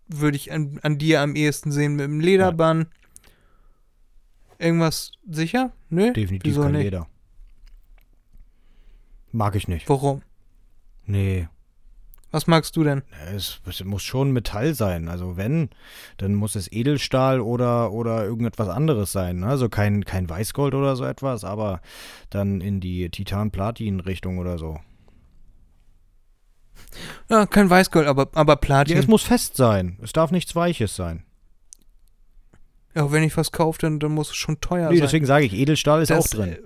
würde ich an, an dir am ehesten sehen mit dem Lederband. Irgendwas sicher? Nö? Definitiv Wieso kein nicht? Leder. Mag ich nicht. Warum? Nee. Was magst du denn? Es, es muss schon Metall sein. Also wenn, dann muss es Edelstahl oder, oder irgendetwas anderes sein. ne? Also kein, kein Weißgold oder so etwas, aber dann in die Titan-Platin-Richtung oder so. Ja, kein Weißgold, aber, aber Ja, Platin. es muss fest sein. Es darf nichts Weiches sein. Ja, wenn ich was kaufe, dann, dann muss es schon teuer nee, sein. deswegen sage ich, Edelstahl ist Das, auch drin.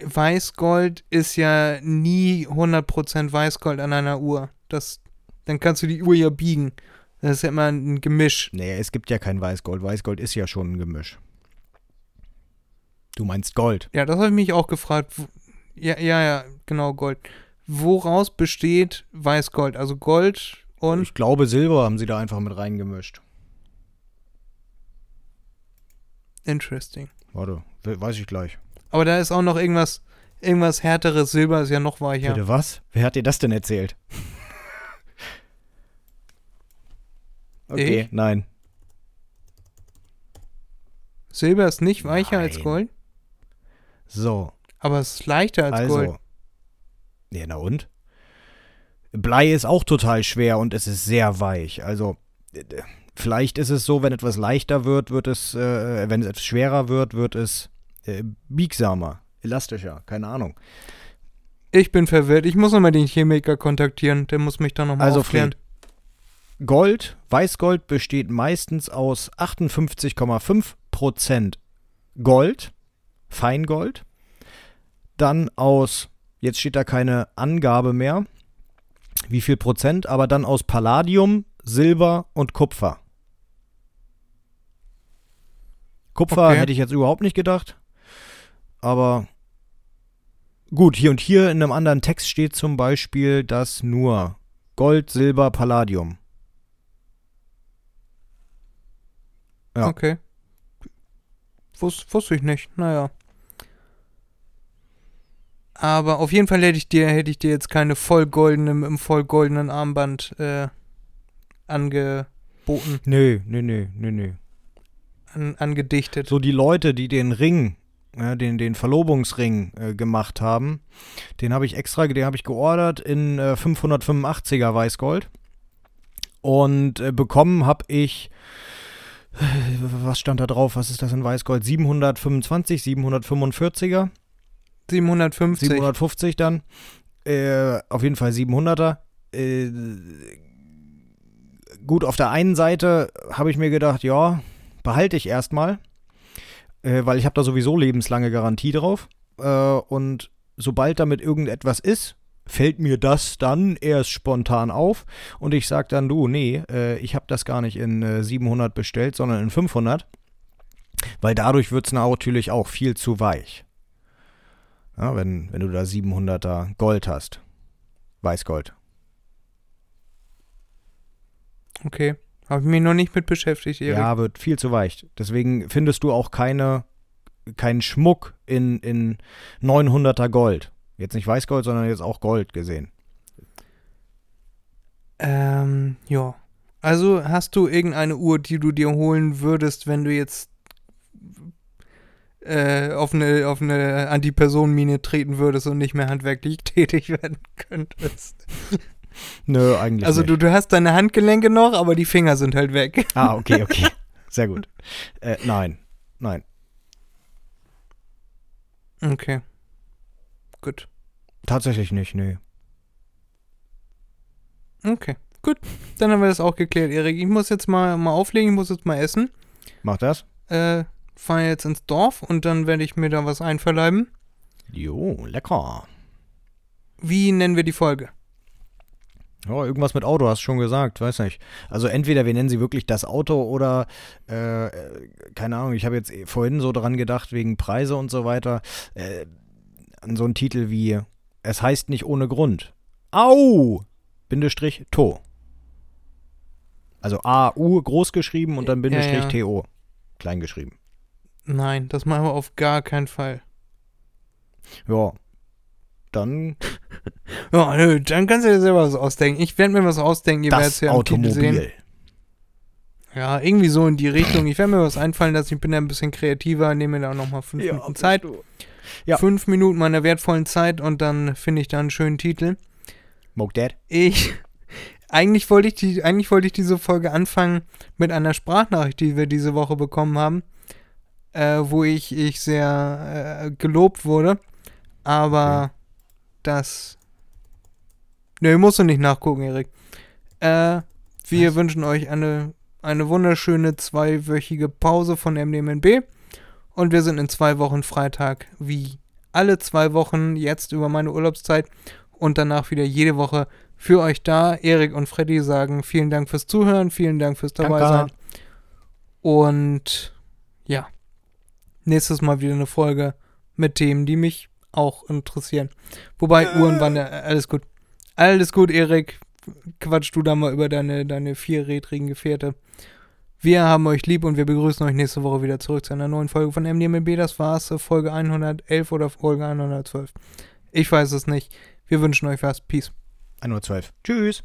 Weißgold ist ja nie 100% Weißgold an einer Uhr. Das, dann kannst du die Uhr ja biegen. Das ist ja immer ein Gemisch. Nee, es gibt ja kein Weißgold. Weißgold ist ja schon ein Gemisch. Du meinst Gold. Ja, das habe ich mich auch gefragt. Ja, ja, ja, genau, Gold. Woraus besteht Weißgold? Also Gold und. Ich glaube, Silber haben sie da einfach mit reingemischt. Interesting. Warte, weiß ich gleich. Aber da ist auch noch irgendwas, irgendwas härteres. Silber ist ja noch weicher. Bitte was? Wer hat dir das denn erzählt? okay, Ich? nein. Silber ist nicht weicher als Nein. Gold, So, aber es ist leichter als also. Gold. Ja, na und? Blei ist auch total schwer und es ist sehr weich. Also, vielleicht ist es so, wenn etwas leichter wird, wird es, äh, wenn es etwas schwerer wird, wird es äh, biegsamer, elastischer, keine Ahnung. Ich bin verwirrt. Ich muss nochmal den Chemiker kontaktieren. Der muss mich da nochmal Also, aufklären. Gold, Weißgold besteht meistens aus 58,5% Gold, Feingold, dann aus, jetzt steht da keine Angabe mehr, wie viel Prozent, aber dann aus Palladium, Silber und Kupfer. Kupfer Okay. hätte ich jetzt überhaupt nicht gedacht, aber gut, hier und hier in einem anderen Text steht zum Beispiel, dass nur Gold, Silber, Palladium. Ja. Okay. Wus wusste ich nicht. Naja. Aber auf jeden Fall hätte ich dir, hätte ich dir jetzt keine vollgoldene, mit einem vollgoldenen Armband äh, angeboten, Nö, nö, nö, nö, nö. an, angedichtet. So die Leute, die den Ring, ja, den, den Verlobungsring äh, gemacht haben, den habe ich extra, den habe ich geordert in äh, 585er Weißgold. Und äh, bekommen habe ich, äh, was stand da drauf? Was ist das in Weißgold? 725, 745er? 750. 750 dann. Äh, auf jeden Fall 700er. Äh, gut, auf der einen Seite habe ich mir gedacht, ja, behalte ich erstmal, äh, weil ich habe da sowieso lebenslange Garantie drauf. Äh, und sobald damit irgendetwas ist, fällt mir das dann erst spontan auf und ich sage dann, du, nee, äh, ich habe das gar nicht in äh, 700 bestellt, sondern in 500, weil dadurch wird es natürlich auch viel zu weich. Ja, wenn, wenn du da 700er Gold hast. Weißgold. Okay. Habe ich mich noch nicht mit beschäftigt, Erik. Ja, wird viel zu weich. Deswegen findest du auch keine, keinen Schmuck in, in 900er Gold. Jetzt nicht Weißgold, sondern jetzt auch Gold gesehen. Ähm, ja. Also hast du irgendeine Uhr, die du dir holen würdest, wenn du jetzt äh, auf eine, auf eine Antipersonenmine treten würdest und nicht mehr handwerklich tätig werden könntest? Nö, eigentlich Also nicht. du, du hast deine Handgelenke noch, aber die Finger sind halt weg. Ah, okay, okay. Sehr gut. Äh, nein, nein. Okay. Gut. Tatsächlich nicht, nee. Okay. Gut. Dann haben wir das auch geklärt, Erik. Ich muss jetzt mal, mal auflegen, ich muss jetzt mal essen. Mach das? Äh, fahre jetzt ins Dorf und dann werde ich mir da was einverleiben. Jo, lecker. Wie nennen wir die Folge? Ja, irgendwas mit Auto, hast du schon gesagt, weiß nicht. Also entweder wir nennen sie wirklich das Auto oder, äh, keine Ahnung, ich habe jetzt vorhin so dran gedacht, wegen Preise und so weiter, äh, an so einen Titel wie Es heißt nicht ohne Grund. Au! Bindestrich To. Also A-U groß geschrieben und dann Ja, ja. Bindestrich T-O klein geschrieben. Nein, das machen wir auf gar keinen Fall. Ja. Dann Ja, nö, dann kannst du dir selber was ausdenken. Ich werde mir was ausdenken, ihr werdet es ja am Titel sehen. Automobil. Ja, irgendwie so in die Richtung. Ich werde mir was einfallen lassen. Ich bin da ein bisschen kreativer, nehme mir da nochmal fünf Minuten Zeit. Ja. Fünf Minuten meiner wertvollen Zeit und dann finde ich da einen schönen Titel. Smoke Dad. Ich. Eigentlich wollte ich, die, eigentlich wollte ich diese Folge anfangen mit einer Sprachnachricht, die wir diese Woche bekommen haben, äh, wo ich, ich sehr äh, gelobt wurde. Aber das. Ne, musst du nicht nachgucken, Erik. Äh, wir Was? wünschen euch eine, eine wunderschöne zweiwöchige Pause von MDMNB. Und wir sind in zwei Wochen Freitag wie alle zwei Wochen jetzt über meine Urlaubszeit und danach wieder jede Woche für euch da. Erik und Freddy sagen vielen Dank fürs Zuhören, vielen Dank fürs dabei sein. Und ja, nächstes Mal wieder eine Folge mit Themen, die mich auch interessieren. Wobei äh. Uhren waren ja alles gut. Alles gut, Erik. Quatsch du da mal über deine, deine vierrädrigen Gefährte. Wir haben euch lieb und wir begrüßen euch nächste Woche wieder zurück zu einer neuen Folge von MDMB. Das war's, Folge 111 oder Folge 112. Ich weiß es nicht. Wir wünschen euch was. Peace. 112. Tschüss.